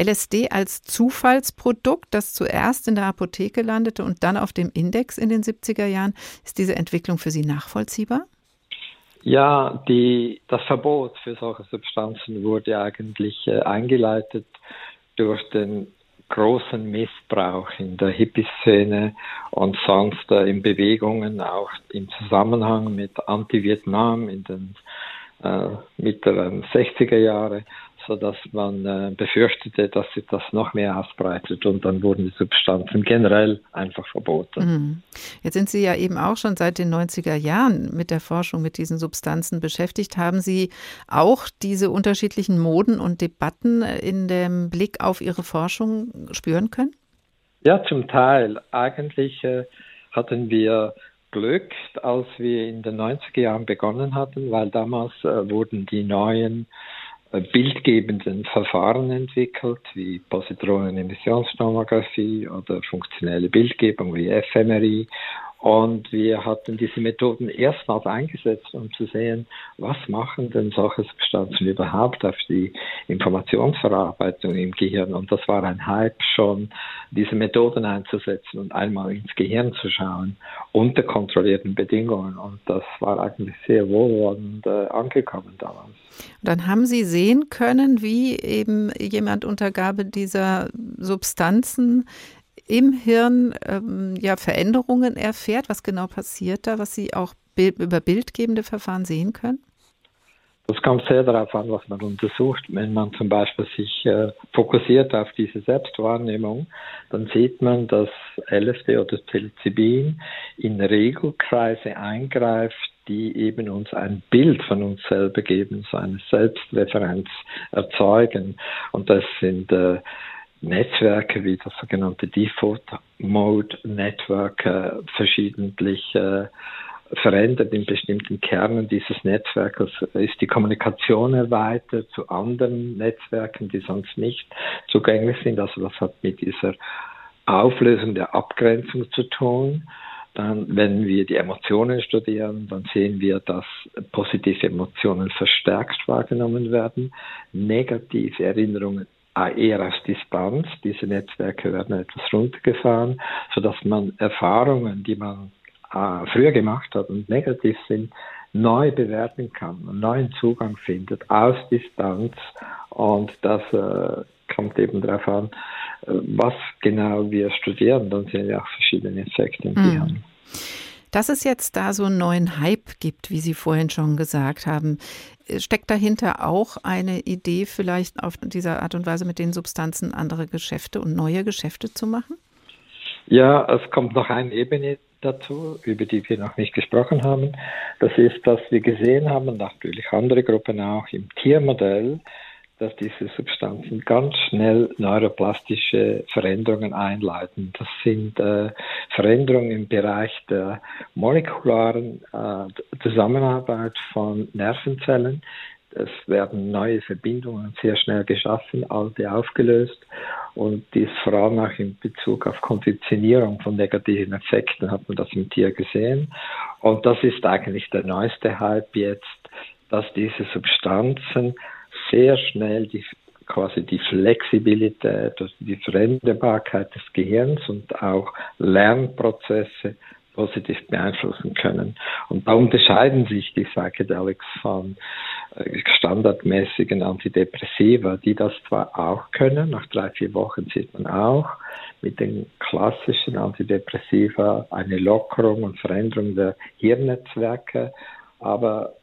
Speaker 1: LSD als Zufallsprodukt, das zuerst in der Apotheke landete und dann auf dem Index in den 70er Jahren. Ist diese Entwicklung für Sie nachvollziehbar?
Speaker 8: Ja, die, das Verbot für solche Substanzen wurde eigentlich äh, eingeleitet durch den großen Missbrauch in der Hippie-Szene und sonst äh, in Bewegungen, auch im Zusammenhang mit Anti-Vietnam in den äh, mittleren 60er Jahre sodass man äh, befürchtete, dass sich das noch mehr ausbreitet und dann wurden die Substanzen generell einfach verboten.
Speaker 1: Mhm. Jetzt sind Sie ja eben auch schon seit den 90er Jahren mit der Forschung mit diesen Substanzen beschäftigt. Haben Sie auch diese unterschiedlichen Moden und Debatten in dem Blick auf Ihre Forschung spüren können?
Speaker 8: Ja, zum Teil. Eigentlich äh, hatten wir Glück, als wir in den 90er Jahren begonnen hatten, weil damals äh, wurden die neuen bildgebenden Verfahren entwickelt, wie Positronen-Emissionstomographie oder funktionelle Bildgebung wie fMRI und wir hatten diese Methoden erstmals eingesetzt, um zu sehen, was machen denn solche Substanzen überhaupt auf die Informationsverarbeitung im Gehirn. Und das war ein Hype schon, diese Methoden einzusetzen und einmal ins Gehirn zu schauen, unter kontrollierten Bedingungen. Und das war eigentlich sehr wohlwollend äh, angekommen damals.
Speaker 1: Dann haben Sie sehen können, wie eben jemand unter Gabe dieser Substanzen im Hirn ähm, ja Veränderungen erfährt. Was genau passiert da, was Sie auch über bildgebende Verfahren sehen können?
Speaker 8: Das kommt sehr darauf an, was man untersucht. Wenn man zum Beispiel sich äh, fokussiert auf diese Selbstwahrnehmung, dann sieht man, dass LSD oder Psilocybin in Regelkreise eingreift, die eben uns ein Bild von uns selber geben, so eine Selbstreferenz erzeugen. Und das sind äh, Netzwerke wie das sogenannte Default Mode Network äh, verschiedentlich äh, verändert in bestimmten Kernen dieses Netzwerkes ist die Kommunikation erweitert zu anderen Netzwerken, die sonst nicht zugänglich sind. Also das hat mit dieser Auflösung der Abgrenzung zu tun. Dann, wenn wir die Emotionen studieren, dann sehen wir, dass positive Emotionen verstärkt wahrgenommen werden, negative Erinnerungen eher aus Distanz. Diese Netzwerke werden etwas runtergefahren, sodass man Erfahrungen, die man äh, früher gemacht hat und negativ sind, neu bewerten kann, einen neuen Zugang findet aus Distanz und das äh, kommt eben darauf an, äh, was genau wir studieren. Dann sehen wir auch verschiedene Effekte im mhm. Gehirn.
Speaker 1: Dass es jetzt da so einen neuen Hype gibt, wie Sie vorhin schon gesagt haben, steckt dahinter auch eine Idee, vielleicht auf diese Art und Weise mit den Substanzen andere Geschäfte und neue Geschäfte zu machen?
Speaker 8: Ja, es kommt noch eine Ebene dazu, über die wir noch nicht gesprochen haben. Das ist, dass wir gesehen haben, natürlich andere Gruppen auch im Tiermodell, dass diese Substanzen ganz schnell neuroplastische Veränderungen einleiten. Das sind äh, Veränderungen im Bereich der molekularen äh, Zusammenarbeit von Nervenzellen. Es werden neue Verbindungen sehr schnell geschaffen, alte aufgelöst und dies vor allem auch in Bezug auf Konditionierung von negativen Effekten hat man das im Tier gesehen. Und das ist eigentlich der neueste Hype jetzt, dass diese Substanzen sehr schnell die quasi die Flexibilität, also die Veränderbarkeit des Gehirns und auch Lernprozesse positiv beeinflussen können. Und da unterscheiden sich die Psychedelics von äh, standardmäßigen Antidepressiva, die das zwar auch können, nach drei, vier Wochen sieht man auch mit den klassischen Antidepressiva eine Lockerung und Veränderung der Hirnnetzwerke, aber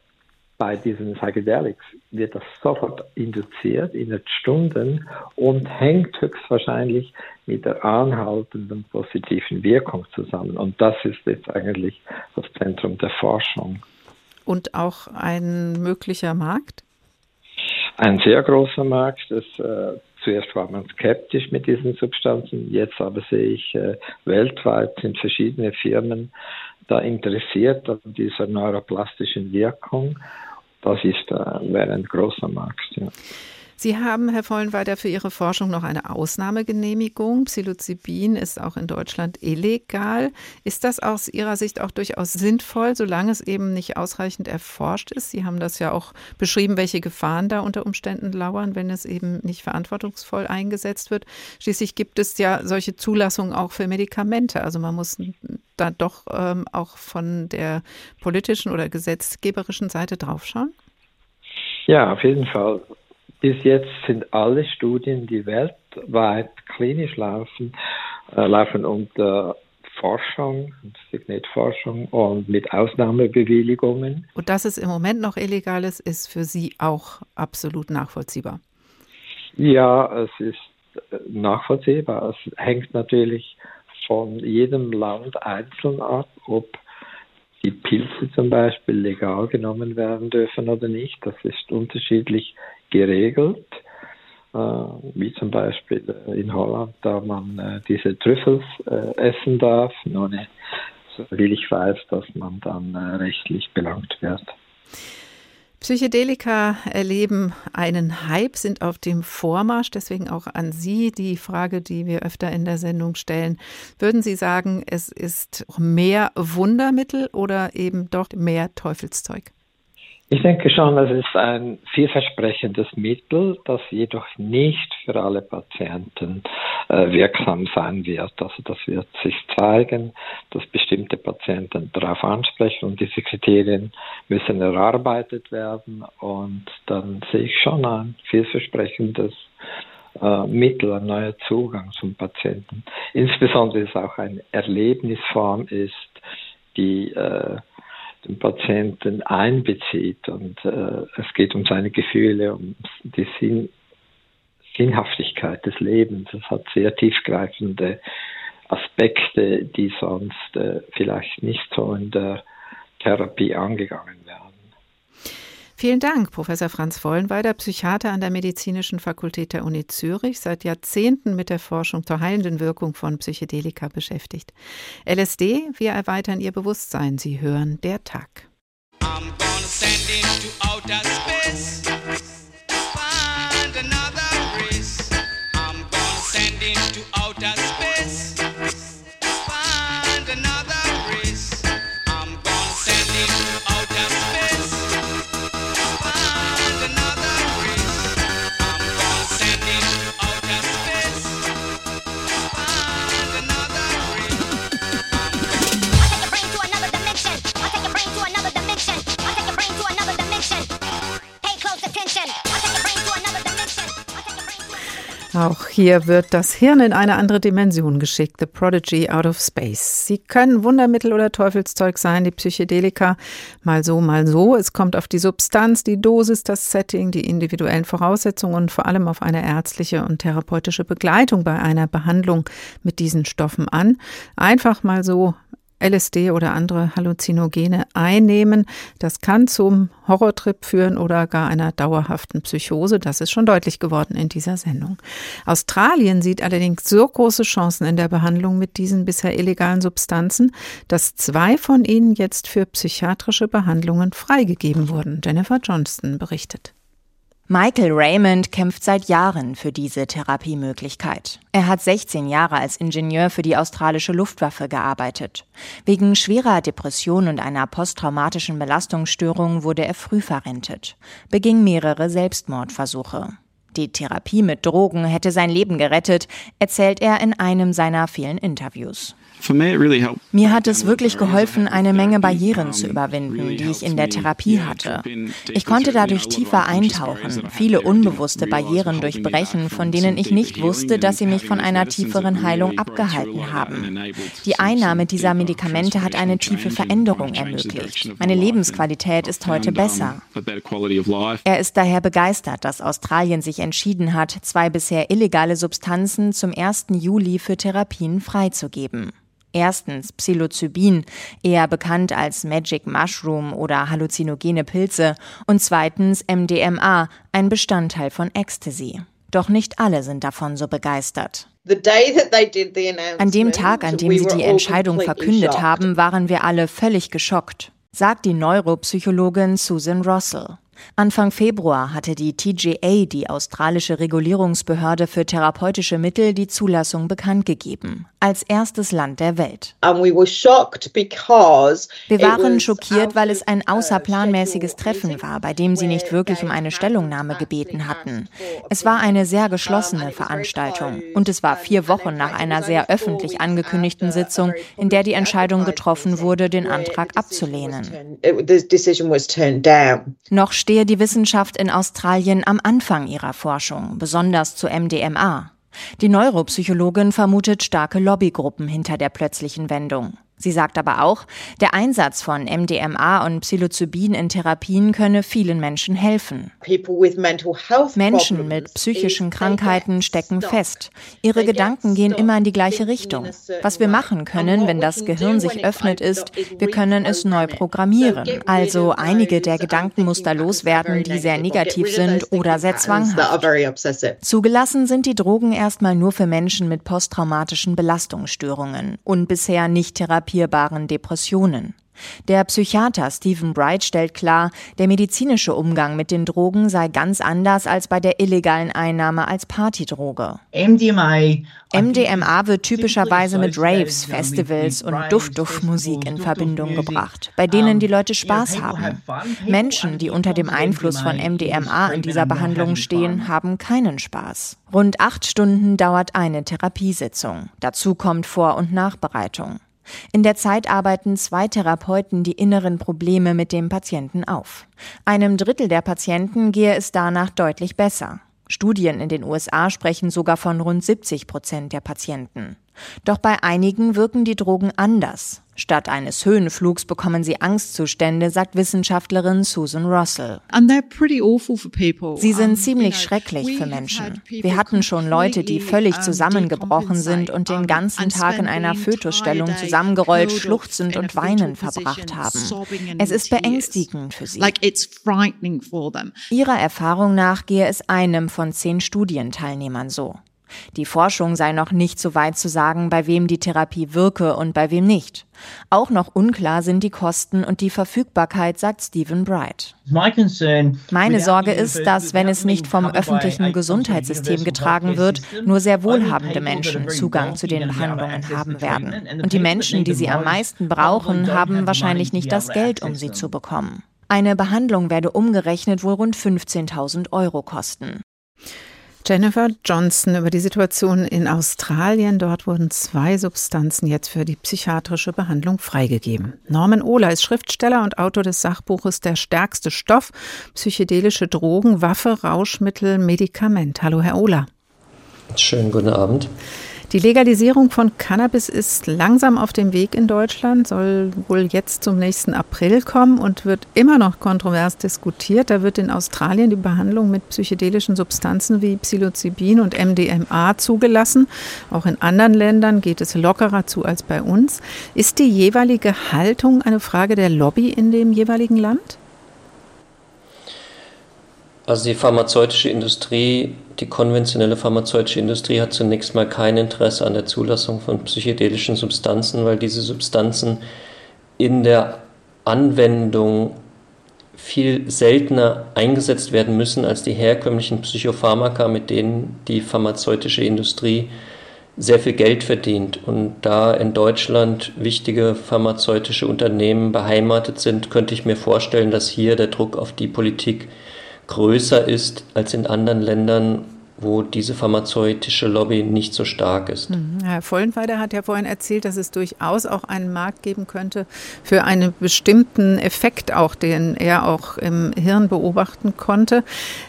Speaker 8: bei diesen Psychedelics wird das sofort induziert in Stunden und hängt höchstwahrscheinlich mit der anhaltenden positiven Wirkung zusammen. Und das ist jetzt eigentlich das Zentrum der Forschung.
Speaker 1: Und auch ein möglicher Markt?
Speaker 8: Ein sehr großer Markt. Das, äh, zuerst war man skeptisch mit diesen Substanzen, jetzt aber sehe ich, äh, weltweit sind verschiedene Firmen da interessiert an dieser neuroplastischen Wirkung das ist, äh, wäre ein großer Markt. Ja.
Speaker 1: Sie haben, Herr Vollenweider, für Ihre Forschung noch eine Ausnahmegenehmigung. Psilocybin ist auch in Deutschland illegal. Ist das aus Ihrer Sicht auch durchaus sinnvoll, solange es eben nicht ausreichend erforscht ist? Sie haben das ja auch beschrieben, welche Gefahren da unter Umständen lauern, wenn es eben nicht verantwortungsvoll eingesetzt wird. Schließlich gibt es ja solche Zulassungen auch für Medikamente. Also man muss da doch ähm, auch von der politischen oder gesetzgeberischen Seite draufschauen.
Speaker 8: Ja, auf jeden Fall. Bis jetzt sind alle Studien, die weltweit klinisch laufen, äh, laufen unter Forschung, Signetforschung und mit Ausnahmebewilligungen.
Speaker 1: Und dass es im Moment noch illegal ist, ist für Sie auch absolut nachvollziehbar.
Speaker 8: Ja, es ist äh, nachvollziehbar. Es hängt natürlich von jedem Land einzeln ab, ob die Pilze zum Beispiel legal genommen werden dürfen oder nicht. Das ist unterschiedlich geregelt, äh, wie zum Beispiel äh, in Holland, da man äh, diese Trüffels essen darf, ohne, so will ich weiß, dass man dann rechtlich belangt wird.
Speaker 1: Psychedelika erleben einen Hype, sind auf dem Vormarsch. Deswegen auch an Sie die Frage, die wir öfter in der Sendung stellen. Würden Sie sagen, es ist mehr Wundermittel oder eben doch mehr Teufelszeug?
Speaker 8: Ich denke schon, es ist ein vielversprechendes Mittel, das jedoch nicht für alle Patienten äh, wirksam sein wird. Also das wird sich zeigen, dass bestimmte Patienten darauf ansprechen und diese Kriterien müssen erarbeitet werden und dann sehe ich schon ein vielversprechendes äh, Mittel, ein neuer Zugang zum Patienten. Insbesondere ist auch eine Erlebnisform ist, die äh, den Patienten einbezieht und äh, es geht um seine Gefühle, um die Sinn, Sinnhaftigkeit des Lebens. Es hat sehr tiefgreifende Aspekte, die sonst äh, vielleicht nicht so in der Therapie angegangen werden.
Speaker 1: Vielen Dank, Professor Franz Vollenweider, Psychiater an der Medizinischen Fakultät der Uni Zürich, seit Jahrzehnten mit der Forschung zur heilenden Wirkung von Psychedelika beschäftigt. LSD, wir erweitern Ihr Bewusstsein. Sie hören der Tag. I'm Auch hier wird das Hirn in eine andere Dimension geschickt. The Prodigy out of space. Sie können Wundermittel oder Teufelszeug sein, die Psychedelika. Mal so, mal so. Es kommt auf die Substanz, die Dosis, das Setting, die individuellen Voraussetzungen und vor allem auf eine ärztliche und therapeutische Begleitung bei einer Behandlung mit diesen Stoffen an. Einfach mal so LSD oder andere Halluzinogene einnehmen. Das kann zum Horrortrip führen oder gar einer dauerhaften Psychose. Das ist schon deutlich geworden in dieser Sendung. Australien sieht allerdings so große Chancen in der Behandlung mit diesen bisher illegalen Substanzen, dass zwei von ihnen jetzt für psychiatrische Behandlungen freigegeben wurden. Jennifer Johnston berichtet.
Speaker 18: Michael Raymond kämpft seit Jahren für diese Therapiemöglichkeit. Er hat 16 Jahre als Ingenieur für die australische Luftwaffe gearbeitet. Wegen schwerer Depression und einer posttraumatischen Belastungsstörung wurde er früh verrentet, beging mehrere Selbstmordversuche. Die Therapie mit Drogen hätte sein Leben gerettet, erzählt er in einem seiner vielen Interviews.
Speaker 19: Mir hat es wirklich geholfen, eine Menge Barrieren zu überwinden, die ich in der Therapie hatte.
Speaker 18: Ich konnte dadurch tiefer eintauchen, viele unbewusste Barrieren durchbrechen, von denen ich nicht wusste, dass sie mich von einer tieferen Heilung abgehalten haben. Die Einnahme dieser Medikamente hat eine tiefe Veränderung ermöglicht. Meine Lebensqualität ist heute besser. Er ist daher begeistert, dass Australien sich entschieden hat, zwei bisher illegale Substanzen zum 1. Juli für Therapien freizugeben. Erstens Psilocybin, eher bekannt als Magic Mushroom oder halluzinogene Pilze, und zweitens MDMA, ein Bestandteil von Ecstasy. Doch nicht alle sind davon so begeistert. An dem Tag, an dem sie die Entscheidung verkündet haben, waren wir alle völlig geschockt, sagt die Neuropsychologin Susan Russell. Anfang Februar hatte die TGA, die australische Regulierungsbehörde für therapeutische Mittel, die Zulassung bekannt gegeben. Als erstes Land der Welt. Wir waren schockiert, weil es ein außerplanmäßiges Treffen war, bei dem sie nicht wirklich um eine Stellungnahme gebeten hatten. Es war eine sehr geschlossene Veranstaltung und es war vier Wochen nach einer sehr öffentlich angekündigten Sitzung, in der die Entscheidung getroffen wurde, den Antrag abzulehnen. Noch stehe die Wissenschaft in Australien am Anfang ihrer Forschung, besonders zu MDMA. Die Neuropsychologin vermutet starke Lobbygruppen hinter der plötzlichen Wendung. Sie sagt aber auch, der Einsatz von MDMA und Psilocybin in Therapien könne vielen Menschen helfen. Menschen mit psychischen Krankheiten stecken fest. Ihre Gedanken gehen immer in die gleiche Richtung. Was wir machen können, wenn das Gehirn sich öffnet, ist, wir können es neu programmieren. Also einige der Gedankenmuster loswerden, die sehr negativ sind oder sehr zwanghaft. Zugelassen sind die Drogen erstmal nur für Menschen mit posttraumatischen Belastungsstörungen und bisher nicht therapiert therapierbaren Depressionen. Der Psychiater Stephen Bright stellt klar, der medizinische Umgang mit den Drogen sei ganz anders als bei der illegalen Einnahme als Partydroge. MDMA, MDMA wird typischerweise mit Raves, Festivals und Duft-Duft-Musik in Verbindung gebracht, bei denen die Leute Spaß haben. Menschen, die unter dem Einfluss von MDMA in dieser Behandlung stehen, haben keinen Spaß. Rund acht Stunden dauert eine Therapiesitzung. Dazu kommt Vor- und Nachbereitung. In der Zeit arbeiten zwei Therapeuten die inneren Probleme mit dem Patienten auf. Einem Drittel der Patienten gehe es danach deutlich besser. Studien in den USA sprechen sogar von rund 70 Prozent der Patienten. Doch bei einigen wirken die Drogen anders. Statt eines Höhenflugs bekommen sie Angstzustände, sagt Wissenschaftlerin Susan Russell. Sie sind ziemlich schrecklich für Menschen. Wir hatten schon Leute, die völlig zusammengebrochen sind und den ganzen Tag in einer Fötusstellung zusammengerollt, schluchzend und weinend verbracht haben. Es ist beängstigend für sie. Ihrer Erfahrung nach gehe es einem von zehn Studienteilnehmern so. Die Forschung sei noch nicht so weit zu sagen, bei wem die Therapie wirke und bei wem nicht. Auch noch unklar sind die Kosten und die Verfügbarkeit, sagt Stephen Bright. Meine Sorge ist, dass, wenn es nicht vom öffentlichen Gesundheitssystem getragen wird, nur sehr wohlhabende Menschen Zugang zu den Behandlungen haben werden. Und die Menschen, die sie am meisten brauchen, haben wahrscheinlich nicht das Geld, um sie zu bekommen. Eine Behandlung werde umgerechnet wohl rund 15.000 Euro kosten.
Speaker 1: Jennifer Johnson über die Situation in Australien. Dort wurden zwei Substanzen jetzt für die psychiatrische Behandlung freigegeben. Norman Ohler ist Schriftsteller und Autor des Sachbuches Der stärkste Stoff, psychedelische Drogen, Waffe, Rauschmittel, Medikament. Hallo, Herr Ohler.
Speaker 20: Schönen guten Abend.
Speaker 1: Die Legalisierung von Cannabis ist langsam auf dem Weg in Deutschland, soll wohl jetzt zum nächsten April kommen und wird immer noch kontrovers diskutiert. Da wird in Australien die Behandlung mit psychedelischen Substanzen wie Psilocybin und MDMA zugelassen. Auch in anderen Ländern geht es lockerer zu als bei uns. Ist die jeweilige Haltung eine Frage der Lobby in dem jeweiligen Land?
Speaker 20: Also die pharmazeutische Industrie, die konventionelle pharmazeutische Industrie hat zunächst mal kein Interesse an der Zulassung von psychedelischen Substanzen, weil diese Substanzen in der Anwendung viel seltener eingesetzt werden müssen als die herkömmlichen Psychopharmaka, mit denen die pharmazeutische Industrie sehr viel Geld verdient. Und da in Deutschland wichtige pharmazeutische Unternehmen beheimatet sind, könnte ich mir vorstellen, dass hier der Druck auf die Politik größer ist als in anderen Ländern, wo diese pharmazeutische Lobby nicht so stark ist.
Speaker 1: Mhm. Herr Vollenweider hat ja vorhin erzählt, dass es durchaus auch einen Markt geben könnte für einen bestimmten Effekt auch, den er auch im Hirn beobachten konnte.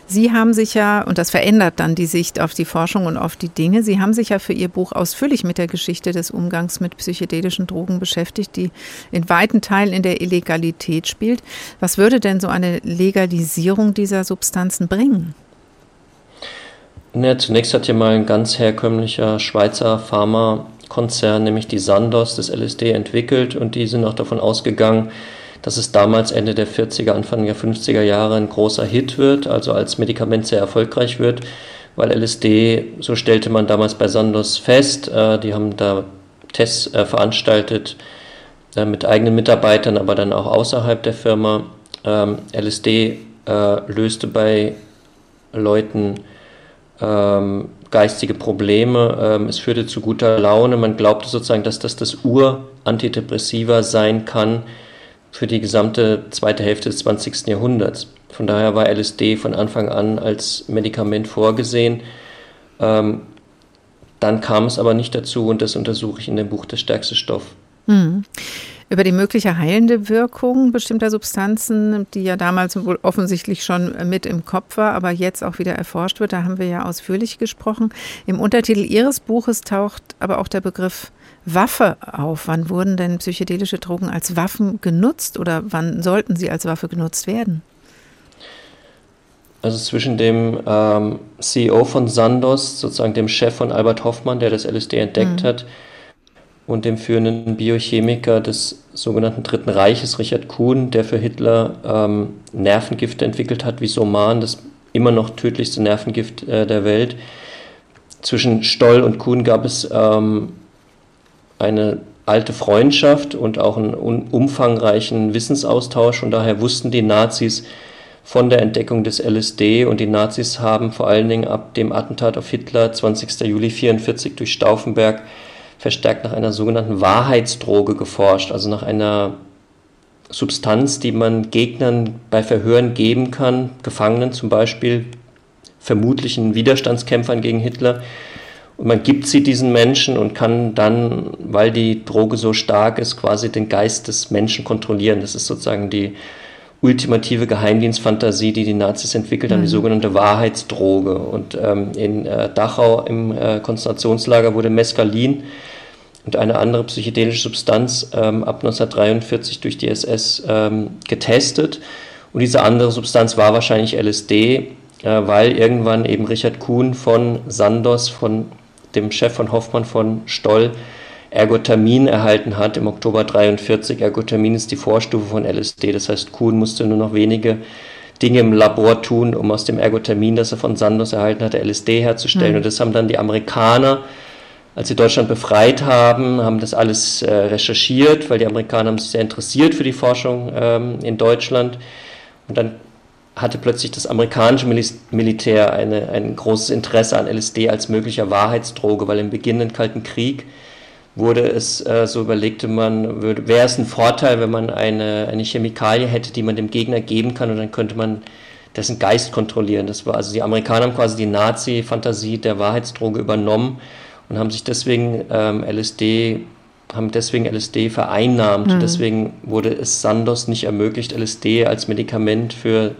Speaker 1: Sie haben sich ja, und das verändert dann die Sicht auf die Forschung und auf die Dinge, Sie haben sich ja für Ihr Buch ausführlich mit der Geschichte des Umgangs mit psychedelischen Drogen beschäftigt, die in weiten Teilen in der Illegalität spielt. Was würde denn so eine Legalisierung dieser Substanzen bringen?
Speaker 20: Ja, zunächst hat hier mal ein ganz herkömmlicher Schweizer Pharmakonzern, nämlich die Sandoz, das LSD entwickelt und die sind auch davon ausgegangen, dass es damals Ende der 40er, Anfang der 50er Jahre ein großer Hit wird, also als Medikament sehr erfolgreich wird, weil LSD, so stellte man damals bei Sandoz fest, äh, die haben da Tests äh, veranstaltet äh, mit eigenen Mitarbeitern, aber dann auch außerhalb der Firma. Ähm, LSD äh, löste bei Leuten ähm, geistige Probleme, ähm, es führte zu guter Laune. Man glaubte sozusagen, dass das das Ur-Antidepressiva sein kann für die gesamte zweite Hälfte des 20. Jahrhunderts. Von daher war LSD von Anfang an als Medikament vorgesehen. Ähm, dann kam es aber nicht dazu und das untersuche ich in dem Buch Der stärkste Stoff.
Speaker 1: Hm. Über die mögliche heilende Wirkung bestimmter Substanzen, die ja damals wohl offensichtlich schon mit im Kopf war, aber jetzt auch wieder erforscht wird, da haben wir ja ausführlich gesprochen. Im Untertitel Ihres Buches taucht aber auch der Begriff Waffe auf. Wann wurden denn psychedelische Drogen als Waffen genutzt oder wann sollten sie als Waffe genutzt werden?
Speaker 20: Also zwischen dem ähm, CEO von Sandoz, sozusagen dem Chef von Albert Hoffmann, der das LSD entdeckt mhm. hat, und dem führenden Biochemiker des sogenannten Dritten Reiches, Richard Kuhn, der für Hitler ähm, Nervengifte entwickelt hat, wie Soman, das immer noch tödlichste Nervengift äh, der Welt. Zwischen Stoll und Kuhn gab es ähm, eine alte Freundschaft und auch einen umfangreichen Wissensaustausch. Und daher wussten die Nazis von der Entdeckung des LSD und die Nazis haben vor allen Dingen ab dem Attentat auf Hitler 20. Juli 1944 durch Stauffenberg verstärkt nach einer sogenannten Wahrheitsdroge geforscht, also nach einer Substanz, die man Gegnern bei Verhören geben kann, Gefangenen zum Beispiel, vermutlichen Widerstandskämpfern gegen Hitler. Und man gibt sie diesen Menschen und kann dann, weil die Droge so stark ist, quasi den Geist des Menschen kontrollieren. Das ist sozusagen die ultimative Geheimdienstfantasie, die die Nazis entwickelt haben, mhm. die sogenannte Wahrheitsdroge. Und ähm, in äh, Dachau im äh, Konzentrationslager wurde Mescalin und eine andere psychedelische Substanz ähm, ab 1943 durch die SS ähm, getestet. Und diese andere Substanz war wahrscheinlich LSD, äh, weil irgendwann eben Richard Kuhn von Sandos, von dem Chef von Hoffmann von Stoll, Ergotamin erhalten hat im Oktober 43. Ergotamin ist die Vorstufe von LSD, das heißt, Kuhn musste nur noch wenige Dinge im Labor tun, um aus dem Ergotamin, das er von Sandos erhalten hatte, LSD herzustellen. Mhm. Und das haben dann die Amerikaner, als sie Deutschland befreit haben, haben das alles äh, recherchiert, weil die Amerikaner haben sich sehr interessiert für die Forschung ähm, in Deutschland. Und dann hatte plötzlich das amerikanische Militär eine, ein großes Interesse an LSD als möglicher Wahrheitsdroge, weil im beginnenden Kalten Krieg wurde es, äh, so überlegte man, wäre es ein Vorteil, wenn man eine, eine Chemikalie hätte, die man dem Gegner geben kann und dann könnte man dessen Geist kontrollieren. Das war also die Amerikaner haben quasi die Nazi-Fantasie der Wahrheitsdroge übernommen und haben sich deswegen ähm, LSD haben deswegen LSD vereinnahmt. Mhm. Deswegen wurde es Sandos nicht ermöglicht, LSD als Medikament für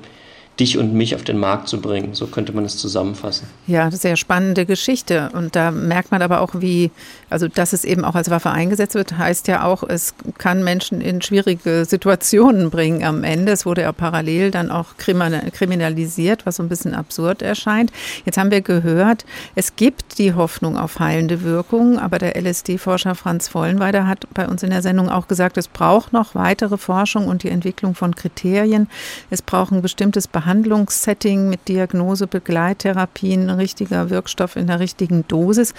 Speaker 20: dich und mich auf den Markt zu bringen. So könnte man es zusammenfassen.
Speaker 1: Ja, sehr spannende Geschichte. Und da merkt man aber auch, wie, also dass es eben auch als Waffe eingesetzt wird, heißt ja auch, es kann Menschen in schwierige Situationen bringen am Ende. Es wurde ja parallel dann auch kriminalisiert, was so ein bisschen absurd erscheint. Jetzt haben wir gehört, es gibt die Hoffnung auf heilende Wirkung, aber der LSD-Forscher Franz Vollenweider hat bei uns in der Sendung auch gesagt, es braucht noch weitere Forschung und die Entwicklung von Kriterien. Es braucht ein bestimmtes Behandlungsverhalten Behandlungssetting mit Diagnose, Begleittherapien, richtiger Wirkstoff in der richtigen Dosis.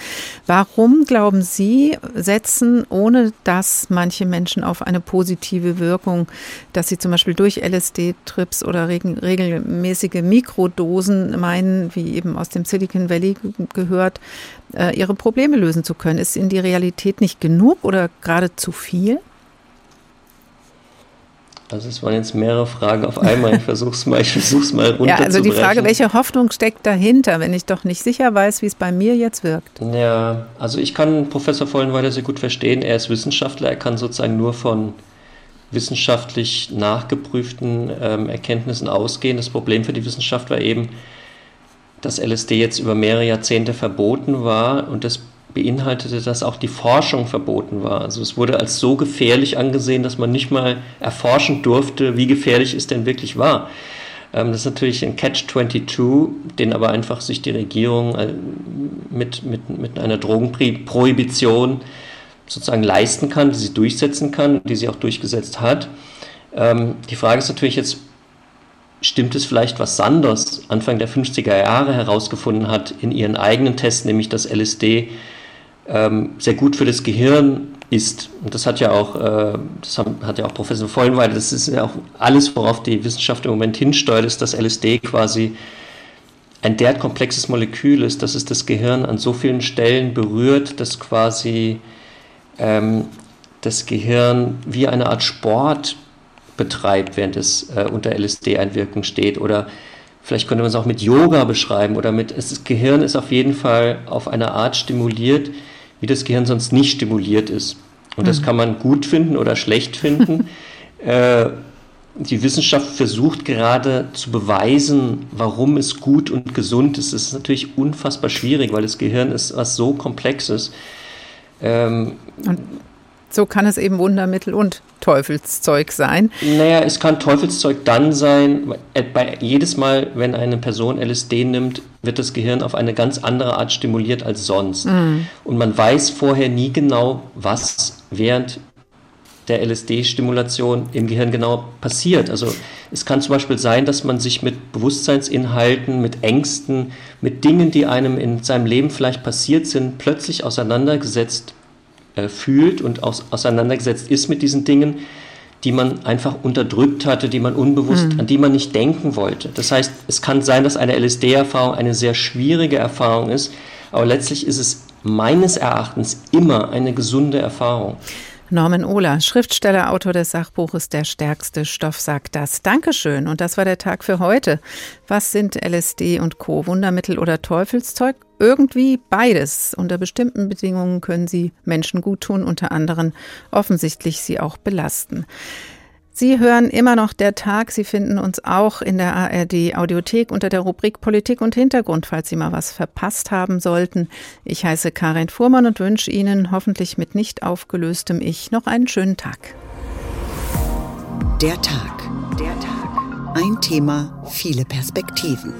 Speaker 1: Warum glauben Sie, setzen ohne dass manche Menschen auf eine positive Wirkung, dass sie zum Beispiel durch LSD-Trips oder regelmäßige Mikrodosen meinen, wie eben aus dem Silicon Valley gehört, äh, ihre Probleme lösen zu können? Ist in die Realität nicht genug oder gerade zu viel?
Speaker 20: Also es waren jetzt mehrere Fragen auf einmal. Ich versuche es mal, ich versuch's mal runterzubrechen. Ja, also
Speaker 1: die Frage, welche Hoffnung steckt dahinter, wenn ich doch nicht sicher weiß, wie es bei mir jetzt wirkt?
Speaker 20: Ja, also ich kann Professor Vollenweider sehr gut verstehen. Er ist Wissenschaftler, er kann sozusagen nur von wissenschaftlich nachgeprüften ähm, Erkenntnissen ausgehen. Das Problem für die Wissenschaft war eben, dass LSD jetzt über mehrere Jahrzehnte verboten war und das beinhaltete, dass auch die Forschung verboten war. Also es wurde als so gefährlich angesehen, dass man nicht mal erforschen durfte, wie gefährlich es denn wirklich war. Ähm, das ist natürlich ein Catch-22, den aber einfach sich die Regierung äh, mit, mit, mit einer Drogenprohibition sozusagen leisten kann, die sie durchsetzen kann, die sie auch durchgesetzt hat. Ähm, die Frage ist natürlich jetzt, stimmt es vielleicht, was Sanders Anfang der 50er Jahre herausgefunden hat in ihren eigenen Tests, nämlich dass LSD ähm, sehr gut für das Gehirn ist. Und das hat ja auch, äh, das hat ja auch Professor Vollenweide, das ist ja auch alles, worauf die Wissenschaft im Moment hinsteuert, ist, dass LSD quasi ein derart komplexes Molekül ist, dass es das Gehirn an so vielen Stellen berührt, dass quasi ähm, das Gehirn wie eine Art Sport betreibt, während es äh, unter LSD-Einwirkung steht. Oder vielleicht könnte man es auch mit Yoga beschreiben. Oder mit, es, das Gehirn ist auf jeden Fall auf eine Art stimuliert, wie das Gehirn sonst nicht stimuliert ist. Und das mhm. kann man gut finden oder schlecht finden. äh, die Wissenschaft versucht gerade zu beweisen, warum es gut und gesund ist. Das ist natürlich unfassbar schwierig, weil das Gehirn ist was so Komplexes.
Speaker 1: Ähm, und so kann es eben Wundermittel und Teufelszeug sein.
Speaker 20: Naja, es kann Teufelszeug dann sein, äh, bei, jedes Mal, wenn eine Person LSD nimmt, wird das Gehirn auf eine ganz andere Art stimuliert als sonst. Mhm. Und man weiß vorher nie genau, was während der LSD-Stimulation im Gehirn genau passiert. Also es kann zum Beispiel sein, dass man sich mit Bewusstseinsinhalten, mit Ängsten, mit Dingen, die einem in seinem Leben vielleicht passiert sind, plötzlich auseinandergesetzt äh, fühlt und aus, auseinandergesetzt ist mit diesen Dingen, die man einfach unterdrückt hatte, die man unbewusst, mhm. an die man nicht denken wollte. Das heißt, es kann sein, dass eine LSD-Erfahrung eine sehr schwierige Erfahrung ist, aber letztlich ist es meines Erachtens immer eine gesunde Erfahrung.
Speaker 1: Norman Ohler, Schriftsteller, Autor des Sachbuches Der stärkste Stoff sagt das. Dankeschön. Und das war der Tag für heute. Was sind LSD und Co? Wundermittel oder Teufelszeug? Irgendwie beides. Unter bestimmten Bedingungen können sie Menschen gut tun, unter anderem offensichtlich sie auch belasten. Sie hören immer noch der Tag. Sie finden uns auch in der ARD Audiothek unter der Rubrik Politik und Hintergrund, falls Sie mal was verpasst haben sollten. Ich heiße Karin Fuhrmann und wünsche Ihnen hoffentlich mit nicht aufgelöstem Ich noch einen schönen Tag.
Speaker 2: Der Tag. Der Tag. Ein Thema, viele Perspektiven.